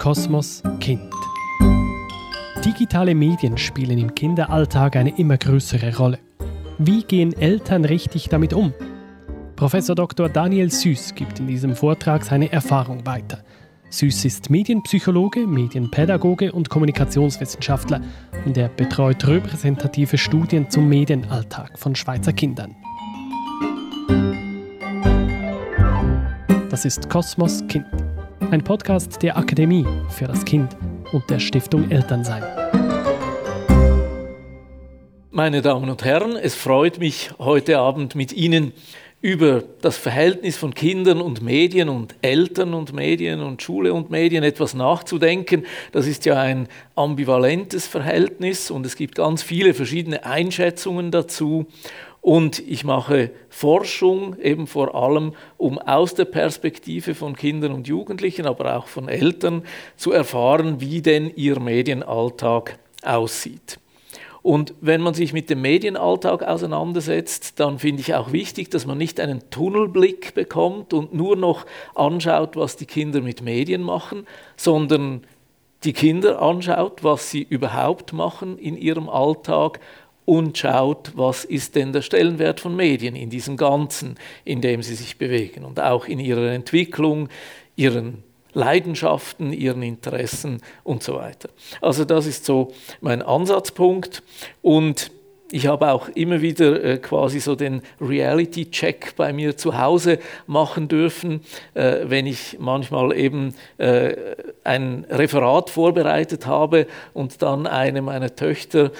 Kosmos Kind. Digitale Medien spielen im Kinderalltag eine immer größere Rolle. Wie gehen Eltern richtig damit um? Professor Dr. Daniel Süß gibt in diesem Vortrag seine Erfahrung weiter. Süß ist Medienpsychologe, Medienpädagoge und Kommunikationswissenschaftler und er betreut repräsentative Studien zum Medienalltag von Schweizer Kindern. Das ist Kosmos Kind, ein Podcast der Akademie für das Kind und der Stiftung Elternsein. Meine Damen und Herren, es freut mich, heute Abend mit Ihnen über das Verhältnis von Kindern und Medien und Eltern und Medien und Schule und Medien etwas nachzudenken. Das ist ja ein ambivalentes Verhältnis und es gibt ganz viele verschiedene Einschätzungen dazu. Und ich mache Forschung eben vor allem, um aus der Perspektive von Kindern und Jugendlichen, aber auch von Eltern zu erfahren, wie denn ihr Medienalltag aussieht. Und wenn man sich mit dem Medienalltag auseinandersetzt, dann finde ich auch wichtig, dass man nicht einen Tunnelblick bekommt und nur noch anschaut, was die Kinder mit Medien machen, sondern die Kinder anschaut, was sie überhaupt machen in ihrem Alltag und schaut, was ist denn der Stellenwert von Medien in diesem Ganzen, in dem sie sich bewegen und auch in ihrer Entwicklung, ihren Leidenschaften, ihren Interessen und so weiter. Also das ist so mein Ansatzpunkt und ich habe auch immer wieder äh, quasi so den Reality-Check bei mir zu Hause machen dürfen, äh, wenn ich manchmal eben äh, ein Referat vorbereitet habe und dann eine meiner Töchter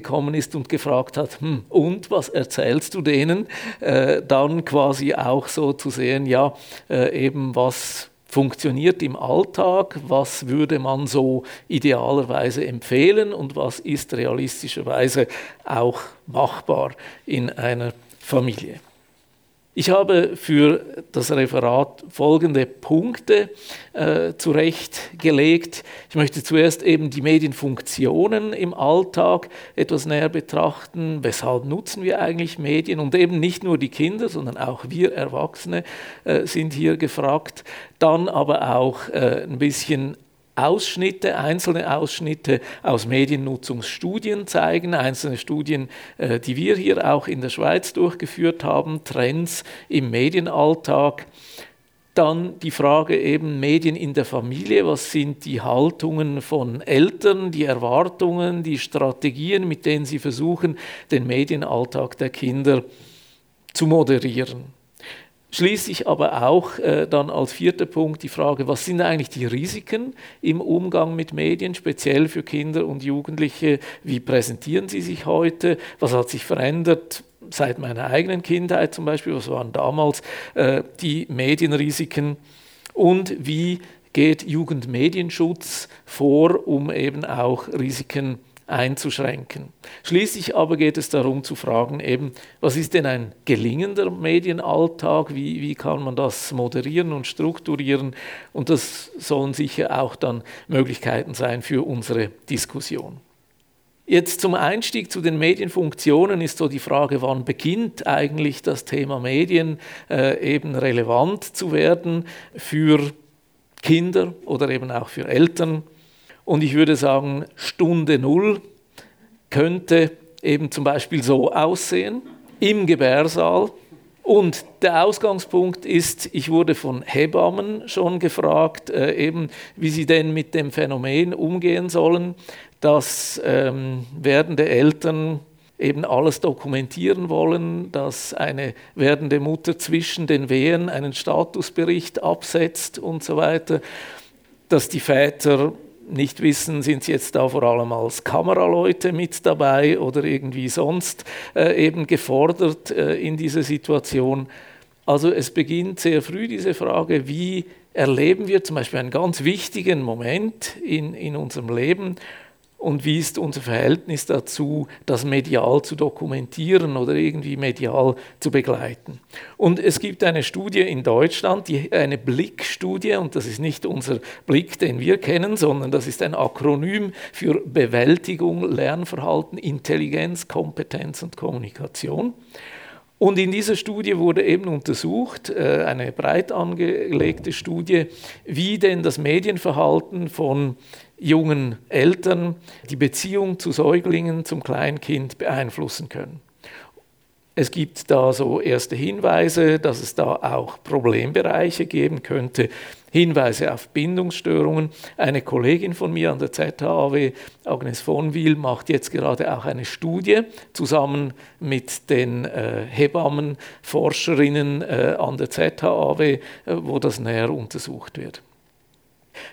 gekommen ist und gefragt hat, hm, und was erzählst du denen? Äh, dann quasi auch so zu sehen, ja, äh, eben was funktioniert im Alltag, was würde man so idealerweise empfehlen und was ist realistischerweise auch machbar in einer Familie. Ich habe für das Referat folgende Punkte äh, zurechtgelegt. Ich möchte zuerst eben die Medienfunktionen im Alltag etwas näher betrachten. Weshalb nutzen wir eigentlich Medien? Und eben nicht nur die Kinder, sondern auch wir Erwachsene äh, sind hier gefragt. Dann aber auch äh, ein bisschen Ausschnitte, einzelne Ausschnitte aus Mediennutzungsstudien zeigen, einzelne Studien, äh, die wir hier auch in der Schweiz durchgeführt haben, Trends im Medienalltag. Dann die Frage eben Medien in der Familie, was sind die Haltungen von Eltern, die Erwartungen, die Strategien, mit denen sie versuchen, den Medienalltag der Kinder zu moderieren. Schließlich aber auch äh, dann als vierter Punkt die Frage, was sind eigentlich die Risiken im Umgang mit Medien, speziell für Kinder und Jugendliche? Wie präsentieren sie sich heute? Was hat sich verändert? Seit meiner eigenen Kindheit zum Beispiel, was waren damals äh, die Medienrisiken und wie geht Jugendmedienschutz vor, um eben auch Risiken zu einzuschränken. Schließlich aber geht es darum zu fragen, eben, was ist denn ein gelingender Medienalltag, wie, wie kann man das moderieren und strukturieren und das sollen sicher auch dann Möglichkeiten sein für unsere Diskussion. Jetzt zum Einstieg zu den Medienfunktionen ist so die Frage, wann beginnt eigentlich das Thema Medien äh, eben relevant zu werden für Kinder oder eben auch für Eltern. Und ich würde sagen, Stunde Null könnte eben zum Beispiel so aussehen im Gebärsaal. Und der Ausgangspunkt ist, ich wurde von Hebammen schon gefragt, äh, eben wie sie denn mit dem Phänomen umgehen sollen, dass ähm, werdende Eltern eben alles dokumentieren wollen, dass eine werdende Mutter zwischen den Wehen einen Statusbericht absetzt und so weiter, dass die Väter nicht wissen, sind sie jetzt da vor allem als Kameraleute mit dabei oder irgendwie sonst äh, eben gefordert äh, in dieser Situation. Also es beginnt sehr früh diese Frage, wie erleben wir zum Beispiel einen ganz wichtigen Moment in, in unserem Leben und wie ist unser Verhältnis dazu, das medial zu dokumentieren oder irgendwie medial zu begleiten. Und es gibt eine Studie in Deutschland, die, eine Blickstudie, und das ist nicht unser Blick, den wir kennen, sondern das ist ein Akronym für Bewältigung, Lernverhalten, Intelligenz, Kompetenz und Kommunikation. Und in dieser Studie wurde eben untersucht, äh, eine breit angelegte Studie, wie denn das Medienverhalten von jungen Eltern die Beziehung zu Säuglingen, zum Kleinkind beeinflussen können. Es gibt da so erste Hinweise, dass es da auch Problembereiche geben könnte, Hinweise auf Bindungsstörungen. Eine Kollegin von mir an der ZHAW, Agnes von Wil, macht jetzt gerade auch eine Studie zusammen mit den äh, Hebammenforscherinnen äh, an der ZHAW, äh, wo das näher untersucht wird.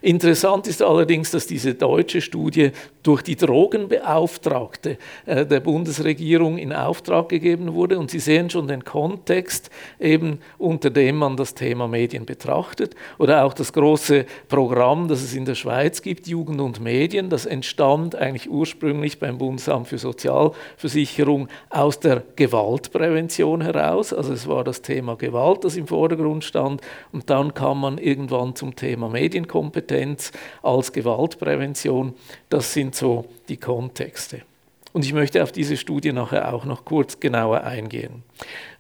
Interessant ist allerdings, dass diese deutsche Studie durch die Drogenbeauftragte äh, der Bundesregierung in Auftrag gegeben wurde. Und Sie sehen schon den Kontext, eben unter dem man das Thema Medien betrachtet. Oder auch das große Programm, das es in der Schweiz gibt, Jugend und Medien, das entstand eigentlich ursprünglich beim Bundesamt für Sozialversicherung aus der Gewaltprävention heraus. Also es war das Thema Gewalt, das im Vordergrund stand. Und dann kam man irgendwann zum Thema Medienkompetenz als Gewaltprävention. Das sind sind so die Kontexte. Und ich möchte auf diese Studie nachher auch noch kurz genauer eingehen.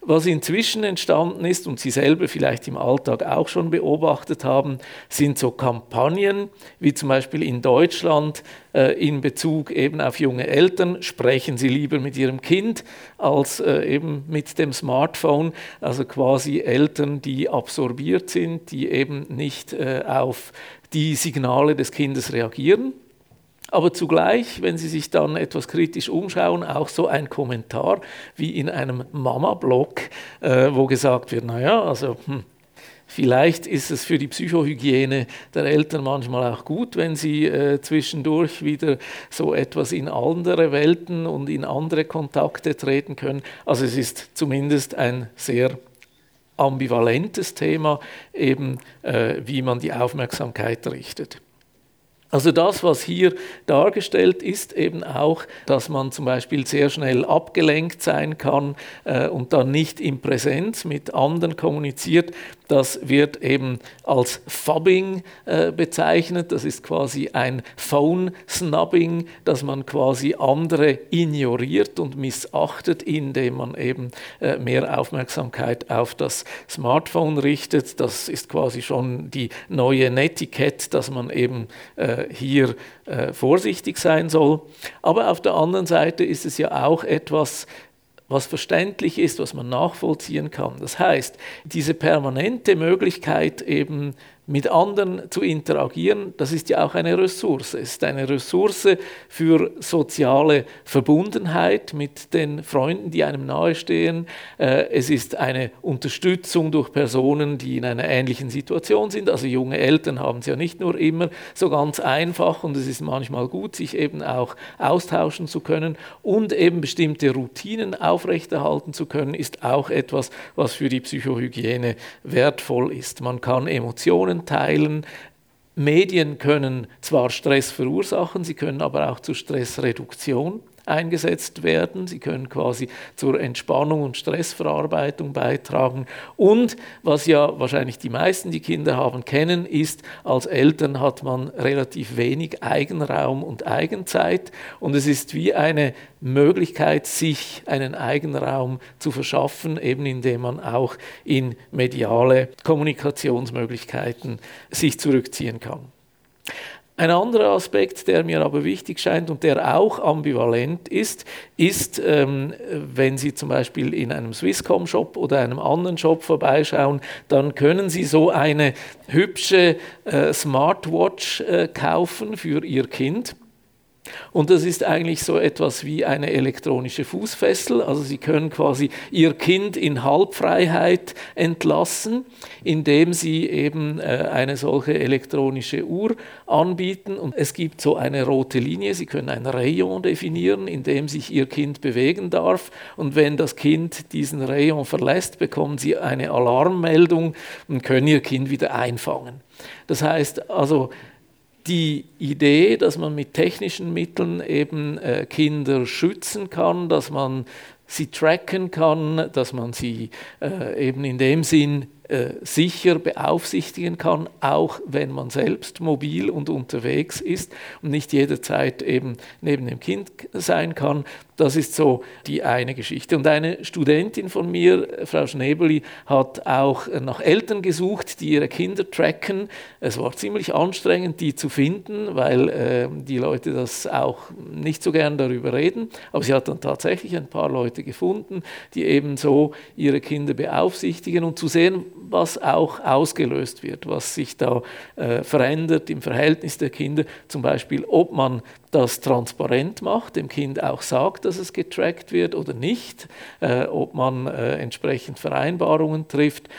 Was inzwischen entstanden ist und Sie selber vielleicht im Alltag auch schon beobachtet haben, sind so Kampagnen, wie zum Beispiel in Deutschland äh, in Bezug eben auf junge Eltern, sprechen Sie lieber mit Ihrem Kind als äh, eben mit dem Smartphone, also quasi Eltern, die absorbiert sind, die eben nicht äh, auf die Signale des Kindes reagieren aber zugleich, wenn Sie sich dann etwas kritisch umschauen, auch so ein Kommentar wie in einem Mama-Blog, äh, wo gesagt wird, naja, also hm, Vielleicht ist es für die Psychohygiene der Eltern manchmal auch gut, wenn sie äh, zwischendurch wieder so etwas in andere Welten und in andere Kontakte treten können. Also es ist zumindest ein sehr ambivalentes Thema, eben äh, wie man die Aufmerksamkeit richtet. Also das, was hier dargestellt ist, eben auch, dass man zum Beispiel sehr schnell abgelenkt sein kann äh, und dann nicht in Präsenz mit anderen kommuniziert. Das wird eben als Fubbing äh, bezeichnet. Das ist quasi ein Phone-Snubbing, dass man quasi andere ignoriert und missachtet, indem man eben äh, mehr Aufmerksamkeit auf das Smartphone richtet. Das ist quasi schon die neue Netiquette, dass man eben äh, hier äh, vorsichtig sein soll. Aber auf der anderen Seite ist es ja auch etwas, was verständlich ist, was man nachvollziehen kann. Das heißt, diese permanente Möglichkeit eben mit anderen zu interagieren, das ist ja auch eine Ressource. Es ist eine Ressource für soziale Verbundenheit mit den Freunden, die einem nahestehen. Äh, es ist eine Unterstützung durch Personen, die in einer ähnlichen Situation sind. Also junge Eltern haben es ja nicht nur immer so ganz einfach und es ist manchmal gut, sich eben auch austauschen zu können und eben bestimmte Routinen aufrechterhalten zu können, ist auch etwas, was für die Psychohygiene wertvoll ist. Man kann Emotionen Informationen teilen. Medien können zwar Stress verursachen, sie können aber auch zu Stressreduktion eingesetzt werden. Sie können quasi zur Entspannung und Stressverarbeitung beitragen. Und was ja wahrscheinlich die meisten, die Kinder haben, kennen, ist, als Eltern hat man relativ wenig Eigenraum und Eigenzeit. Und es ist wie eine Möglichkeit, sich einen Eigenraum zu verschaffen, eben indem man auch in mediale Kommunikationsmöglichkeiten sich zurückziehen kann. Ein anderer Aspekt, der mir aber wichtig scheint und der auch ambivalent ist, ist, ähm, wenn Sie zum Beispiel in einem Swisscom-Shop oder einem anderen Shop vorbeischauen, dann können Sie so eine hübsche äh, Smartwatch äh, kaufen für Ihr Kind. Und das ist eigentlich so etwas wie eine elektronische Fußfessel. Also Sie können quasi Ihr Kind in Halbfreiheit entlassen, indem Sie eben äh, eine solche elektronische Uhr anbieten. Und es gibt so eine rote Linie. Sie können ein Rayon definieren, in dem sich Ihr Kind bewegen darf. Und wenn das Kind diesen Rayon verlässt, bekommen Sie eine Alarmmeldung und können Ihr Kind wieder einfangen. Das heißt also, die Idee, dass man mit technischen Mitteln eben äh, Kinder schützen kann, dass man sie tracken kann, dass man sie äh, eben in dem Sinn äh, sicher beaufsichtigen kann, auch wenn man selbst mobil und unterwegs ist und nicht jederzeit eben neben dem Kind sein kann. Das ist so die eine Geschichte. Und eine Studentin von mir, Frau Schnebeli, hat auch nach Eltern gesucht, die ihre Kinder tracken. Es war ziemlich anstrengend, die zu finden, weil äh, die Leute das auch nicht so gern darüber reden. Aber sie hat dann tatsächlich ein paar Leute gefunden, die eben so ihre Kinder beaufsichtigen und zu sehen, was auch ausgelöst wird, was sich da äh, verändert im Verhältnis der Kinder. Zum Beispiel, ob man das transparent macht, dem Kind auch sagt, dass es getrackt wird oder nicht, äh, ob man äh, entsprechend Vereinbarungen trifft.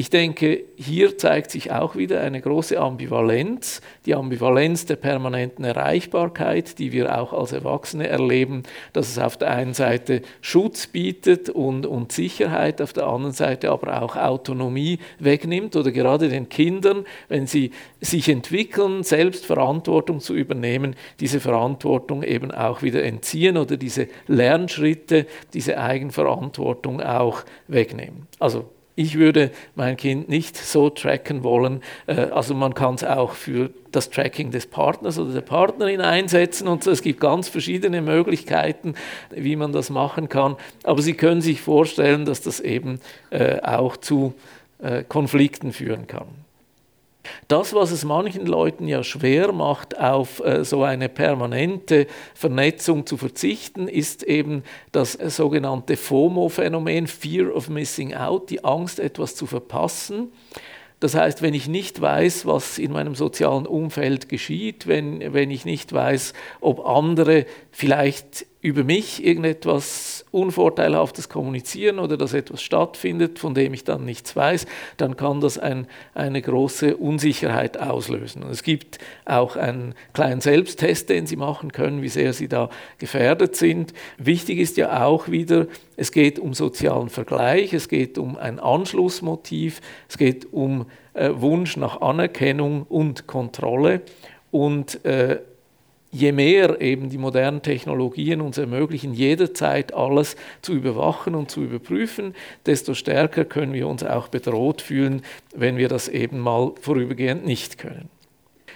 Ich denke, hier zeigt sich auch wieder eine große Ambivalenz, die Ambivalenz der permanenten Erreichbarkeit, die wir auch als Erwachsene erleben, dass es auf der einen Seite Schutz bietet und, und Sicherheit, auf der anderen Seite aber auch Autonomie wegnimmt oder gerade den Kindern, wenn sie sich entwickeln, selbst Verantwortung zu übernehmen, diese Verantwortung eben auch wieder entziehen oder diese Lernschritte, diese Eigenverantwortung auch wegnehmen. Also ich würde mein Kind nicht so tracken wollen. Äh, also man kann es auch für das Tracking des Partners oder der Partnerin einsetzen und es gibt ganz verschiedene Möglichkeiten, wie man das machen kann. Aber Sie können sich vorstellen, dass das eben äh, auch zu äh, Konflikten führen kann. Das, was es manchen Leuten ja schwer macht, auf äh, so eine permanente Vernetzung zu verzichten, ist eben das äh, sogenannte FOMO-Phänomen, Fear of Missing Out, die Angst, etwas zu verpassen. Das heißt, wenn ich nicht weiß, was in meinem sozialen Umfeld geschieht, wenn, wenn ich nicht weiß, ob andere vielleicht über mich irgendetwas Unvorteilhaftes kommunizieren oder dass etwas stattfindet, von dem ich dann nichts weiß, dann kann das ein, eine große Unsicherheit auslösen. Und es gibt auch einen kleinen Selbsttest, den Sie machen können, wie sehr Sie da gefährdet sind. Wichtig ist ja auch wieder, es geht um sozialen Vergleich, es geht um ein Anschlussmotiv, es geht um äh, Wunsch nach Anerkennung und Kontrolle. Und äh, je mehr eben die modernen Technologien uns ermöglichen, jederzeit alles zu überwachen und zu überprüfen, desto stärker können wir uns auch bedroht fühlen, wenn wir das eben mal vorübergehend nicht können.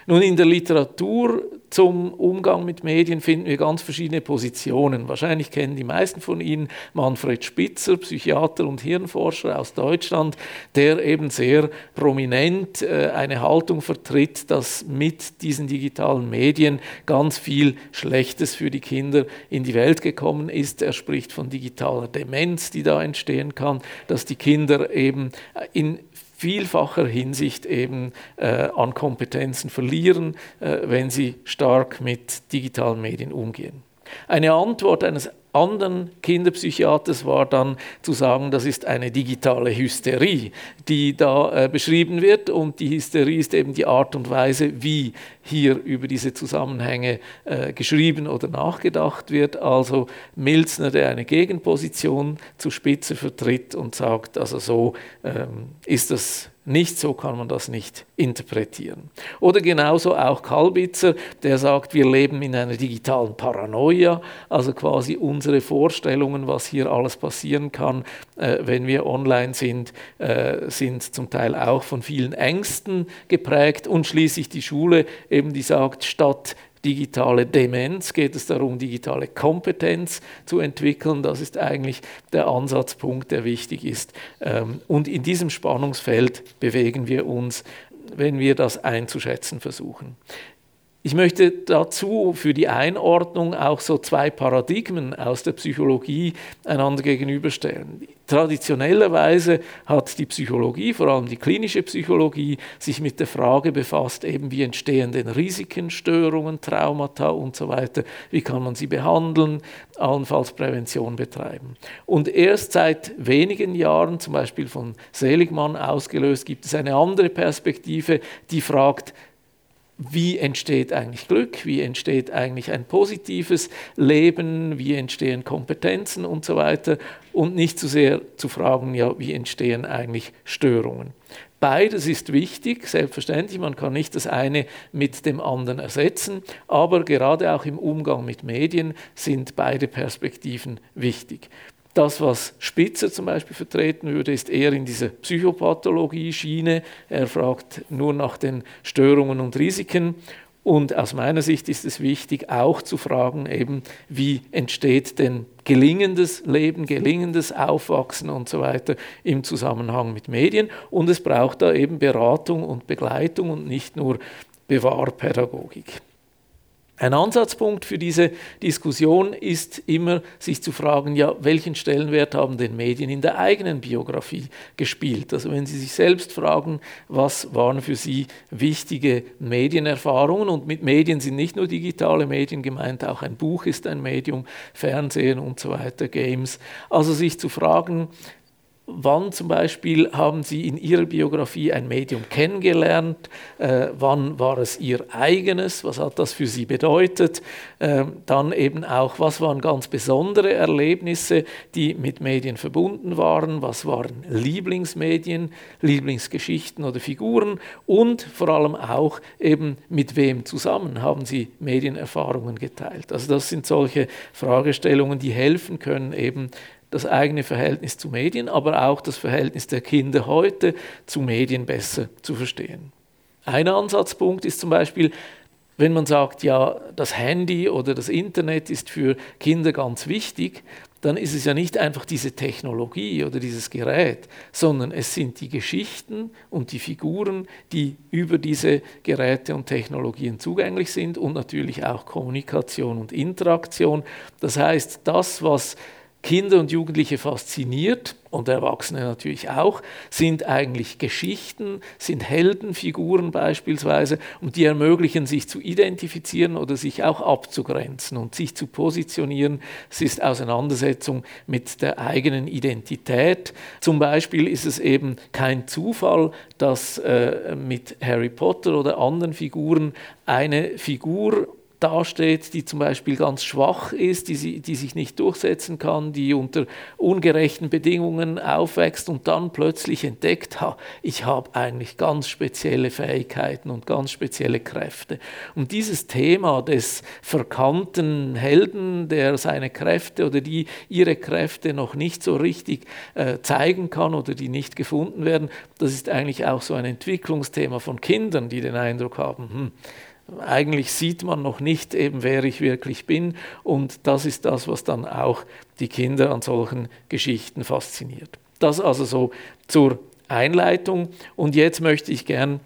Nun, in der Literatur zum Umgang mit Medien finden wir ganz verschiedene Positionen. Wahrscheinlich kennen die meisten von Ihnen Manfred Spitzer, Psychiater und Hirnforscher aus Deutschland, der eben sehr prominent äh, eine Haltung vertritt, dass mit diesen digitalen Medien ganz viel Schlechtes für die Kinder in die Welt gekommen ist. Er spricht von digitaler Demenz, die da entstehen kann, dass die Kinder eben in vielfacher Hinsicht eben äh, an Kompetenzen verlieren, äh, wenn sie stark mit digitalen Medien umgehen. Eine Antwort eines anderen Kinderpsychiaters war dann zu sagen, das ist eine digitale Hysterie, die da äh, beschrieben wird. Und die Hysterie ist eben die Art und Weise, wie hier über diese Zusammenhänge äh, geschrieben oder nachgedacht wird. Also Milzner, der eine Gegenposition zu Spitze vertritt und sagt, also so ähm, ist das nicht so kann man das nicht interpretieren. Oder genauso auch Kalbitzer, der sagt, wir leben in einer digitalen Paranoia, also quasi unsere Vorstellungen, was hier alles passieren kann, äh, wenn wir online sind, äh, sind zum Teil auch von vielen Ängsten geprägt und schließlich die Schule eben, die sagt, statt digitale Demenz, geht es darum, digitale Kompetenz zu entwickeln. Das ist eigentlich der Ansatzpunkt, der wichtig ist. Ähm, und in diesem Spannungsfeld bewegen wir uns, wenn wir das einzuschätzen versuchen. Ich möchte dazu für die Einordnung auch so zwei Paradigmen aus der Psychologie einander gegenüberstellen. Traditionellerweise hat die Psychologie, vor allem die klinische Psychologie, sich mit der Frage befasst, eben wie entstehen denn Risiken, Störungen, Traumata und so weiter, wie kann man sie behandeln, allenfalls Prävention betreiben. Und erst seit wenigen Jahren, zum Beispiel von Seligmann ausgelöst, gibt es eine andere Perspektive, die fragt, wie entsteht eigentlich Glück, wie entsteht eigentlich ein positives Leben, wie entstehen Kompetenzen und so weiter? Und nicht zu sehr zu fragen, ja, wie entstehen eigentlich Störungen. Beides ist wichtig, selbstverständlich, man kann nicht das eine mit dem anderen ersetzen, aber gerade auch im Umgang mit Medien sind beide Perspektiven wichtig. Das, was Spitzer zum Beispiel vertreten würde, ist eher in dieser Psychopathologie-Schiene. Er fragt nur nach den Störungen und Risiken. Und aus meiner Sicht ist es wichtig, auch zu fragen, eben, wie entsteht denn gelingendes Leben, gelingendes Aufwachsen und so weiter im Zusammenhang mit Medien. Und es braucht da eben Beratung und Begleitung und nicht nur Bewahrpädagogik. Ein Ansatzpunkt für diese Diskussion ist immer, sich zu fragen, ja, welchen Stellenwert haben denn Medien in der eigenen Biografie gespielt? Also wenn Sie sich selbst fragen, was waren für Sie wichtige Medienerfahrungen? Und mit Medien sind nicht nur digitale Medien gemeint, auch ein Buch ist ein Medium, Fernsehen und so weiter, Games. Also sich zu fragen, Wann zum Beispiel haben Sie in Ihrer Biografie ein Medium kennengelernt? Äh, wann war es Ihr eigenes? Was hat das für Sie bedeutet? Äh, dann eben auch, was waren ganz besondere Erlebnisse, die mit Medien verbunden waren? Was waren Lieblingsmedien, Lieblingsgeschichten oder Figuren? Und vor allem auch eben mit wem zusammen haben Sie Medienerfahrungen geteilt? Also das sind solche Fragestellungen, die helfen können, eben das eigene Verhältnis zu Medien, aber auch das Verhältnis der Kinder heute zu Medien besser zu verstehen. Ein Ansatzpunkt ist zum Beispiel, wenn man sagt, ja, das Handy oder das Internet ist für Kinder ganz wichtig, dann ist es ja nicht einfach diese Technologie oder dieses Gerät, sondern es sind die Geschichten und die Figuren, die über diese Geräte und Technologien zugänglich sind und natürlich auch Kommunikation und Interaktion. Das heißt, das, was Kinder und Jugendliche fasziniert und Erwachsene natürlich auch, sind eigentlich Geschichten, sind Heldenfiguren beispielsweise und die ermöglichen sich zu identifizieren oder sich auch abzugrenzen und sich zu positionieren. Es ist Auseinandersetzung mit der eigenen Identität. Zum Beispiel ist es eben kein Zufall, dass äh, mit Harry Potter oder anderen Figuren eine Figur dasteht, die zum Beispiel ganz schwach ist, die, die sich nicht durchsetzen kann, die unter ungerechten Bedingungen aufwächst und dann plötzlich entdeckt, ha, ich habe eigentlich ganz spezielle Fähigkeiten und ganz spezielle Kräfte. Und dieses Thema des verkannten Helden, der seine Kräfte oder die ihre Kräfte noch nicht so richtig äh, zeigen kann oder die nicht gefunden werden, das ist eigentlich auch so ein Entwicklungsthema von Kindern, die den Eindruck haben, hm, eigentlich sieht man noch nicht eben, wer ich wirklich bin. Und das ist das, was dann auch die Kinder an solchen Geschichten fasziniert. Das also so zur Einleitung. Und jetzt möchte ich gern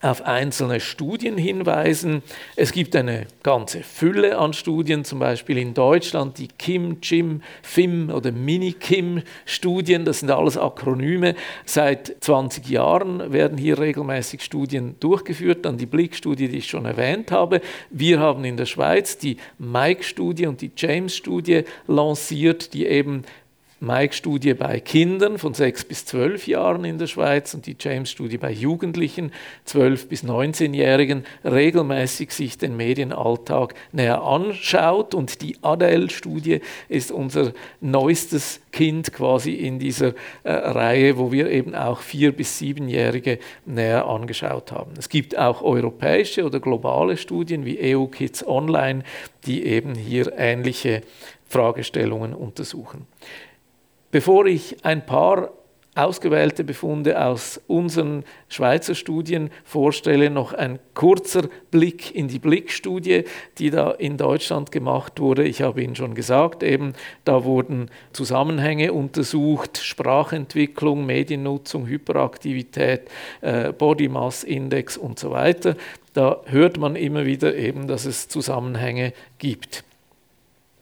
auf einzelne Studien hinweisen. Es gibt eine ganze Fülle an Studien, zum Beispiel in Deutschland die Kim, Jim, FIM oder Mini-Kim-Studien, das sind alles Akronyme. Seit 20 Jahren werden hier regelmäßig Studien durchgeführt, dann die Blick-Studie, die ich schon erwähnt habe. Wir haben in der Schweiz die Mike-Studie und die James-Studie lanciert, die eben Mike-Studie bei Kindern von 6 bis 12 Jahren in der Schweiz und die James-Studie bei Jugendlichen, 12 bis 19-Jährigen, regelmäßig sich den Medienalltag näher anschaut. Und die Adele-Studie ist unser neuestes Kind quasi in dieser äh, Reihe, wo wir eben auch 4 bis 7-Jährige näher angeschaut haben. Es gibt auch europäische oder globale Studien wie EU Kids Online, die eben hier ähnliche Fragestellungen untersuchen. Bevor ich ein paar ausgewählte Befunde aus unseren Schweizer Studien vorstelle, noch ein kurzer Blick in die Blickstudie, die da in Deutschland gemacht wurde. Ich habe Ihnen schon gesagt, eben da wurden Zusammenhänge untersucht, Sprachentwicklung, Mediennutzung, Hyperaktivität, äh, Body Mass Index und so weiter. Da hört man immer wieder eben, dass es Zusammenhänge gibt.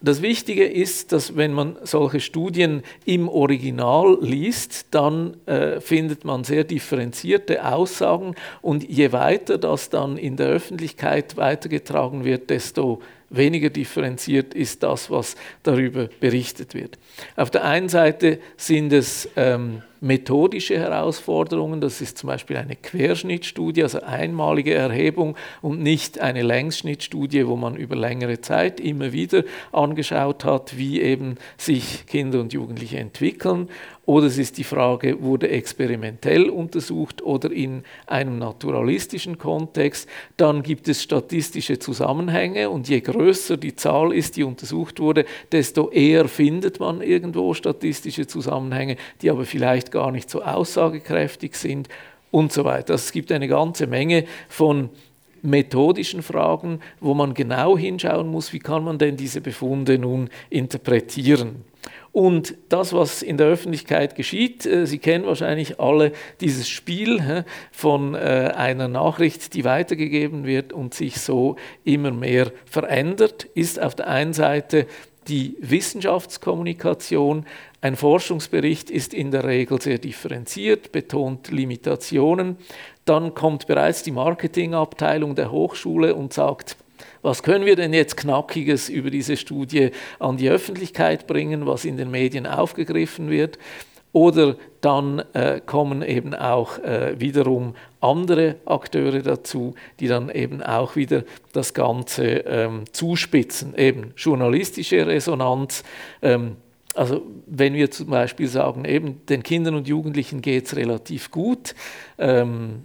Das Wichtige ist, dass wenn man solche Studien im Original liest, dann äh, findet man sehr differenzierte Aussagen und je weiter das dann in der Öffentlichkeit weitergetragen wird, desto weniger differenziert ist das, was darüber berichtet wird. Auf der einen Seite sind es ähm, methodische Herausforderungen, das ist zum Beispiel eine Querschnittstudie, also einmalige Erhebung und nicht eine Längsschnittstudie, wo man über längere Zeit immer wieder angeschaut hat, wie eben sich Kinder und Jugendliche entwickeln. Oder es ist die Frage, wurde experimentell untersucht oder in einem naturalistischen Kontext. Dann gibt es statistische Zusammenhänge und je größer die Zahl ist, die untersucht wurde, desto eher findet man irgendwo statistische Zusammenhänge, die aber vielleicht gar nicht so aussagekräftig sind und so weiter. Also es gibt eine ganze Menge von methodischen Fragen, wo man genau hinschauen muss, wie kann man denn diese Befunde nun interpretieren. Und das, was in der Öffentlichkeit geschieht, äh, Sie kennen wahrscheinlich alle dieses Spiel von äh, einer Nachricht, die weitergegeben wird und sich so immer mehr verändert, ist auf der einen Seite die Wissenschaftskommunikation. Ein Forschungsbericht ist in der Regel sehr differenziert, betont Limitationen. Dann kommt bereits die Marketingabteilung der Hochschule und sagt, was können wir denn jetzt Knackiges über diese Studie an die Öffentlichkeit bringen, was in den Medien aufgegriffen wird? Oder dann äh, kommen eben auch äh, wiederum andere Akteure dazu, die dann eben auch wieder das Ganze ähm, zuspitzen. Eben journalistische Resonanz. Ähm, also wenn wir zum Beispiel sagen, eben den Kindern und Jugendlichen geht es relativ gut. Ähm,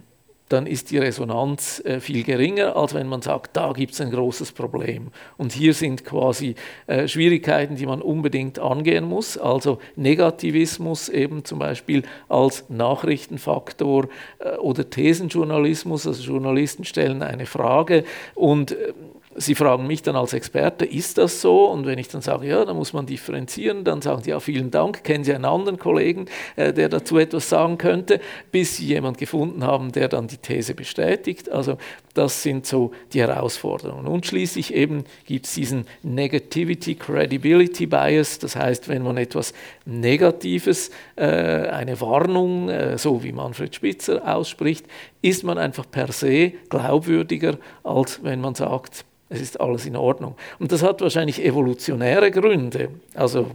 dann ist die Resonanz äh, viel geringer, als wenn man sagt, da gibt es ein großes Problem. Und hier sind quasi äh, Schwierigkeiten, die man unbedingt angehen muss. Also Negativismus eben zum Beispiel als Nachrichtenfaktor äh, oder Thesenjournalismus. Also Journalisten stellen eine Frage und äh, Sie fragen mich dann als Experte, ist das so? Und wenn ich dann sage, ja, da muss man differenzieren, dann sagen Sie, ja, vielen Dank, kennen Sie einen anderen Kollegen, äh, der dazu etwas sagen könnte, bis Sie jemanden gefunden haben, der dann die These bestätigt. Also das sind so die Herausforderungen. Und schließlich eben gibt es diesen Negativity Credibility Bias, das heißt, wenn man etwas Negatives, äh, eine Warnung, äh, so wie Manfred Spitzer ausspricht, ist man einfach per se glaubwürdiger, als wenn man sagt, es ist alles in Ordnung. Und das hat wahrscheinlich evolutionäre Gründe. Also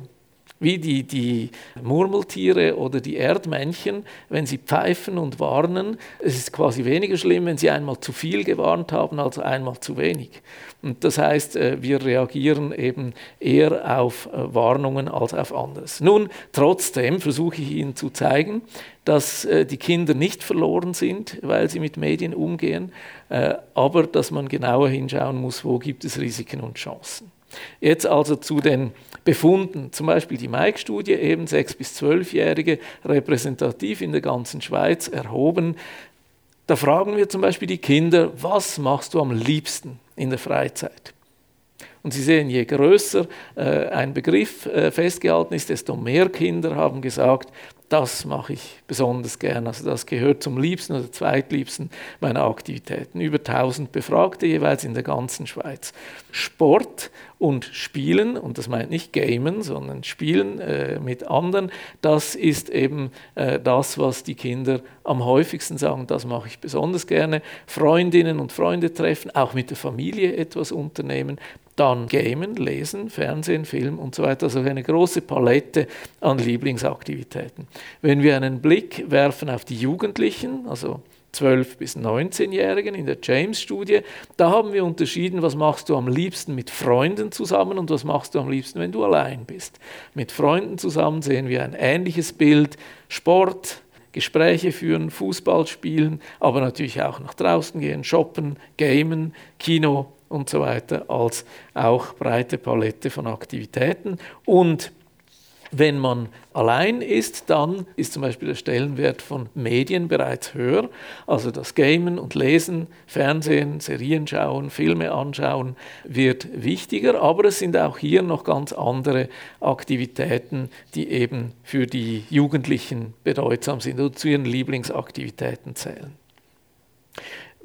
wie die, die Murmeltiere oder die Erdmännchen, wenn sie pfeifen und warnen. Es ist quasi weniger schlimm, wenn sie einmal zu viel gewarnt haben, als einmal zu wenig. Und das heißt, äh, wir reagieren eben eher auf äh, Warnungen als auf anderes. Nun, trotzdem versuche ich Ihnen zu zeigen, dass äh, die Kinder nicht verloren sind, weil sie mit Medien umgehen, aber dass man genauer hinschauen muss, wo gibt es Risiken und Chancen. Jetzt also zu den Befunden, zum Beispiel die Mike-Studie, eben 6- bis 12-Jährige, repräsentativ in der ganzen Schweiz erhoben. Da fragen wir zum Beispiel die Kinder, was machst du am liebsten in der Freizeit? Und Sie sehen, je größer äh, ein Begriff äh, festgehalten ist, desto mehr Kinder haben gesagt, das mache ich besonders gern. Also das gehört zum liebsten oder zweitliebsten meiner Aktivitäten. Über 1000 Befragte jeweils in der ganzen Schweiz. Sport und Spielen, und das meint nicht Gamen, sondern Spielen äh, mit anderen, das ist eben äh, das, was die Kinder am häufigsten sagen, das mache ich besonders gerne. Freundinnen und Freunde treffen, auch mit der Familie etwas unternehmen, dann Gamen, Lesen, Fernsehen, Film und so weiter. Also eine große Palette an Lieblingsaktivitäten. Wenn wir einen Blick werfen auf die Jugendlichen, also 12 bis 19-Jährigen in der James-Studie, da haben wir unterschieden, was machst du am liebsten mit Freunden zusammen und was machst du am liebsten, wenn du allein bist. Mit Freunden zusammen sehen wir ein ähnliches Bild, Sport, Gespräche führen, Fußball spielen, aber natürlich auch nach draußen gehen, shoppen, gamen, Kino und so weiter, als auch breite Palette von Aktivitäten. Und wenn man allein ist, dann ist zum Beispiel der Stellenwert von Medien bereits höher. Also das Gamen und Lesen, Fernsehen, Serien schauen, Filme anschauen wird wichtiger. Aber es sind auch hier noch ganz andere Aktivitäten, die eben für die Jugendlichen bedeutsam sind oder zu ihren Lieblingsaktivitäten zählen.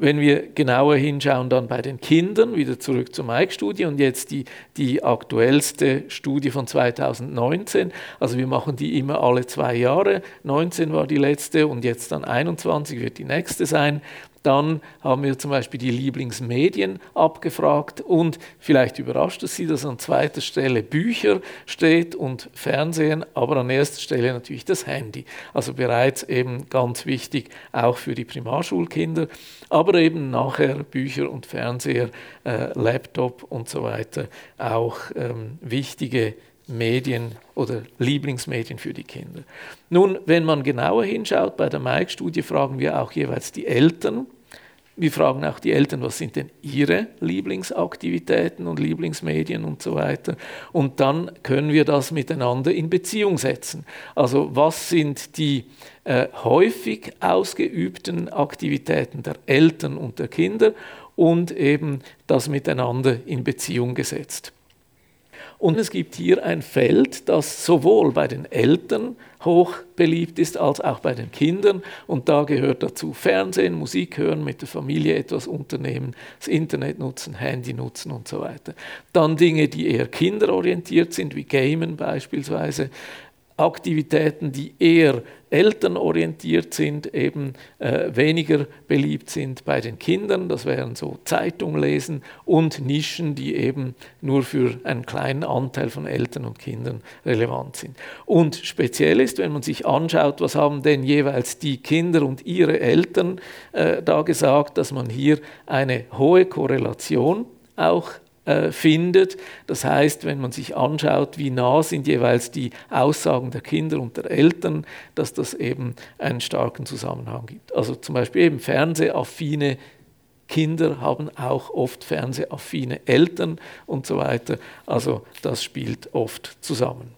Wenn wir genauer hinschauen, dann bei den Kindern, wieder zurück zur Mike-Studie und jetzt die, die aktuellste Studie von 2019. Also wir machen die immer alle zwei Jahre. 19 war die letzte und jetzt dann 21 wird die nächste sein. Dann haben wir zum Beispiel die Lieblingsmedien abgefragt und vielleicht überrascht es Sie, dass an zweiter Stelle Bücher steht und Fernsehen, aber an erster Stelle natürlich das Handy. Also bereits eben ganz wichtig auch für die Primarschulkinder, aber eben nachher Bücher und Fernseher, äh, Laptop und so weiter auch ähm, wichtige Medien oder Lieblingsmedien für die Kinder. Nun, wenn man genauer hinschaut, bei der Mike-Studie fragen wir auch jeweils die Eltern, wir fragen auch die Eltern, was sind denn ihre Lieblingsaktivitäten und Lieblingsmedien und so weiter. Und dann können wir das miteinander in Beziehung setzen. Also was sind die äh, häufig ausgeübten Aktivitäten der Eltern und der Kinder und eben das miteinander in Beziehung gesetzt. Und es gibt hier ein Feld, das sowohl bei den Eltern hoch beliebt ist als auch bei den Kindern. Und da gehört dazu Fernsehen, Musik hören, mit der Familie etwas unternehmen, das Internet nutzen, Handy nutzen und so weiter. Dann Dinge, die eher kinderorientiert sind, wie Gamen beispielsweise. Aktivitäten, die eher elternorientiert sind, eben äh, weniger beliebt sind bei den Kindern. Das wären so Zeitung lesen und Nischen, die eben nur für einen kleinen Anteil von Eltern und Kindern relevant sind. Und speziell ist, wenn man sich anschaut, was haben denn jeweils die Kinder und ihre Eltern äh, da gesagt, dass man hier eine hohe Korrelation auch findet. Das heißt, wenn man sich anschaut, wie nah sind jeweils die Aussagen der Kinder und der Eltern, dass das eben einen starken Zusammenhang gibt. Also zum Beispiel eben fernsehaffine Kinder haben auch oft fernsehaffine Eltern und so weiter. Also das spielt oft zusammen.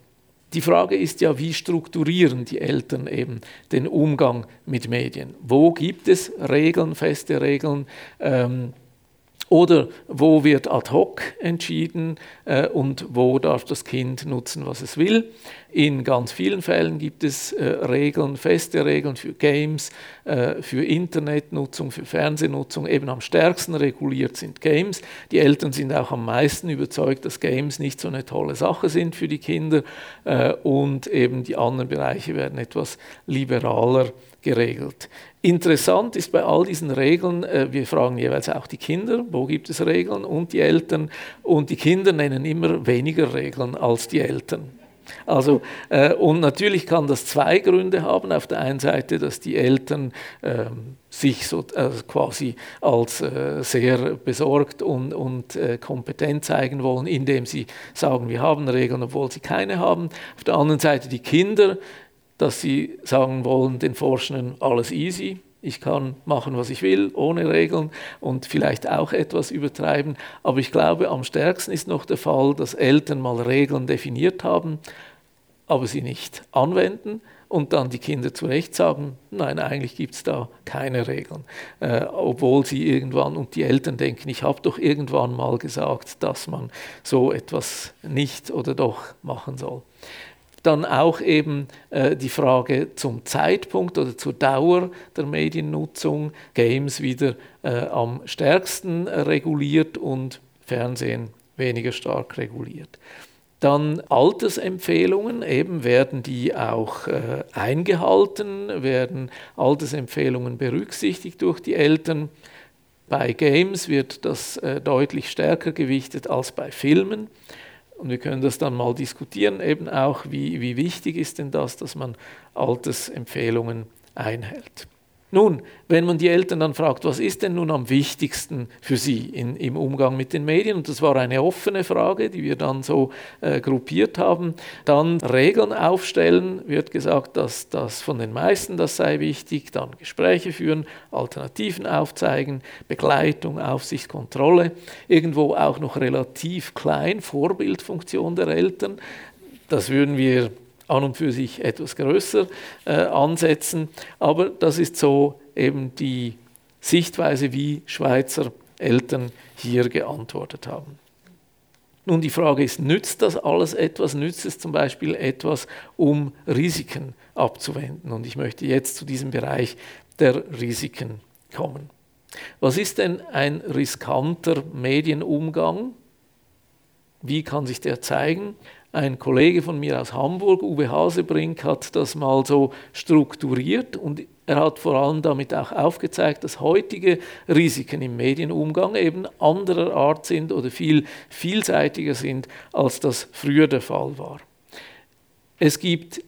Die Frage ist ja, wie strukturieren die Eltern eben den Umgang mit Medien? Wo gibt es Regeln, feste Regeln? Ähm, oder wo wird ad hoc entschieden äh, und wo darf das Kind nutzen, was es will. In ganz vielen Fällen gibt es äh, Regeln, feste Regeln für Games, äh, für Internetnutzung, für Fernsehnutzung. Eben am stärksten reguliert sind Games. Die Eltern sind auch am meisten überzeugt, dass Games nicht so eine tolle Sache sind für die Kinder äh, und eben die anderen Bereiche werden etwas liberaler geregelt. Interessant ist bei all diesen Regeln, äh, wir fragen jeweils auch die Kinder, wo gibt es Regeln und die Eltern und die Kinder nennen immer weniger Regeln als die Eltern. Also, äh, und natürlich kann das zwei Gründe haben. Auf der einen Seite, dass die Eltern äh, sich so äh, quasi als äh, sehr besorgt und, und äh, kompetent zeigen wollen, indem sie sagen, wir haben Regeln, obwohl sie keine haben. Auf der anderen Seite die Kinder, dass sie sagen wollen, den Forschenden alles easy, ich kann machen, was ich will, ohne Regeln und vielleicht auch etwas übertreiben. Aber ich glaube, am stärksten ist noch der Fall, dass Eltern mal Regeln definiert haben, aber sie nicht anwenden und dann die Kinder zu Recht sagen, nein, eigentlich gibt es da keine Regeln. Äh, obwohl sie irgendwann und die Eltern denken, ich habe doch irgendwann mal gesagt, dass man so etwas nicht oder doch machen soll. Dann auch eben äh, die Frage zum Zeitpunkt oder zur Dauer der Mediennutzung. Games wieder äh, am stärksten reguliert und Fernsehen weniger stark reguliert. Dann Altersempfehlungen, eben werden die auch äh, eingehalten, werden Altersempfehlungen berücksichtigt durch die Eltern. Bei Games wird das äh, deutlich stärker gewichtet als bei Filmen. Und wir können das dann mal diskutieren, eben auch, wie, wie wichtig ist denn das, dass man Altersempfehlungen einhält. Nun, wenn man die Eltern dann fragt, was ist denn nun am wichtigsten für sie in, im Umgang mit den Medien, und das war eine offene Frage, die wir dann so äh, gruppiert haben, dann Regeln aufstellen, wird gesagt, dass das von den meisten das sei wichtig, dann Gespräche führen, Alternativen aufzeigen, Begleitung, Aufsicht, Kontrolle, irgendwo auch noch relativ klein, Vorbildfunktion der Eltern, das würden wir an und für sich etwas größer äh, ansetzen. Aber das ist so eben die Sichtweise, wie Schweizer Eltern hier geantwortet haben. Nun, die Frage ist, nützt das alles etwas? Nützt es zum Beispiel etwas, um Risiken abzuwenden? Und ich möchte jetzt zu diesem Bereich der Risiken kommen. Was ist denn ein riskanter Medienumgang? Wie kann sich der zeigen? Ein Kollege von mir aus Hamburg, Uwe Hasebrink, hat das mal so strukturiert und er hat vor allem damit auch aufgezeigt, dass heutige Risiken im Medienumgang eben anderer Art sind oder viel vielseitiger sind, als das früher der Fall war. Es gibt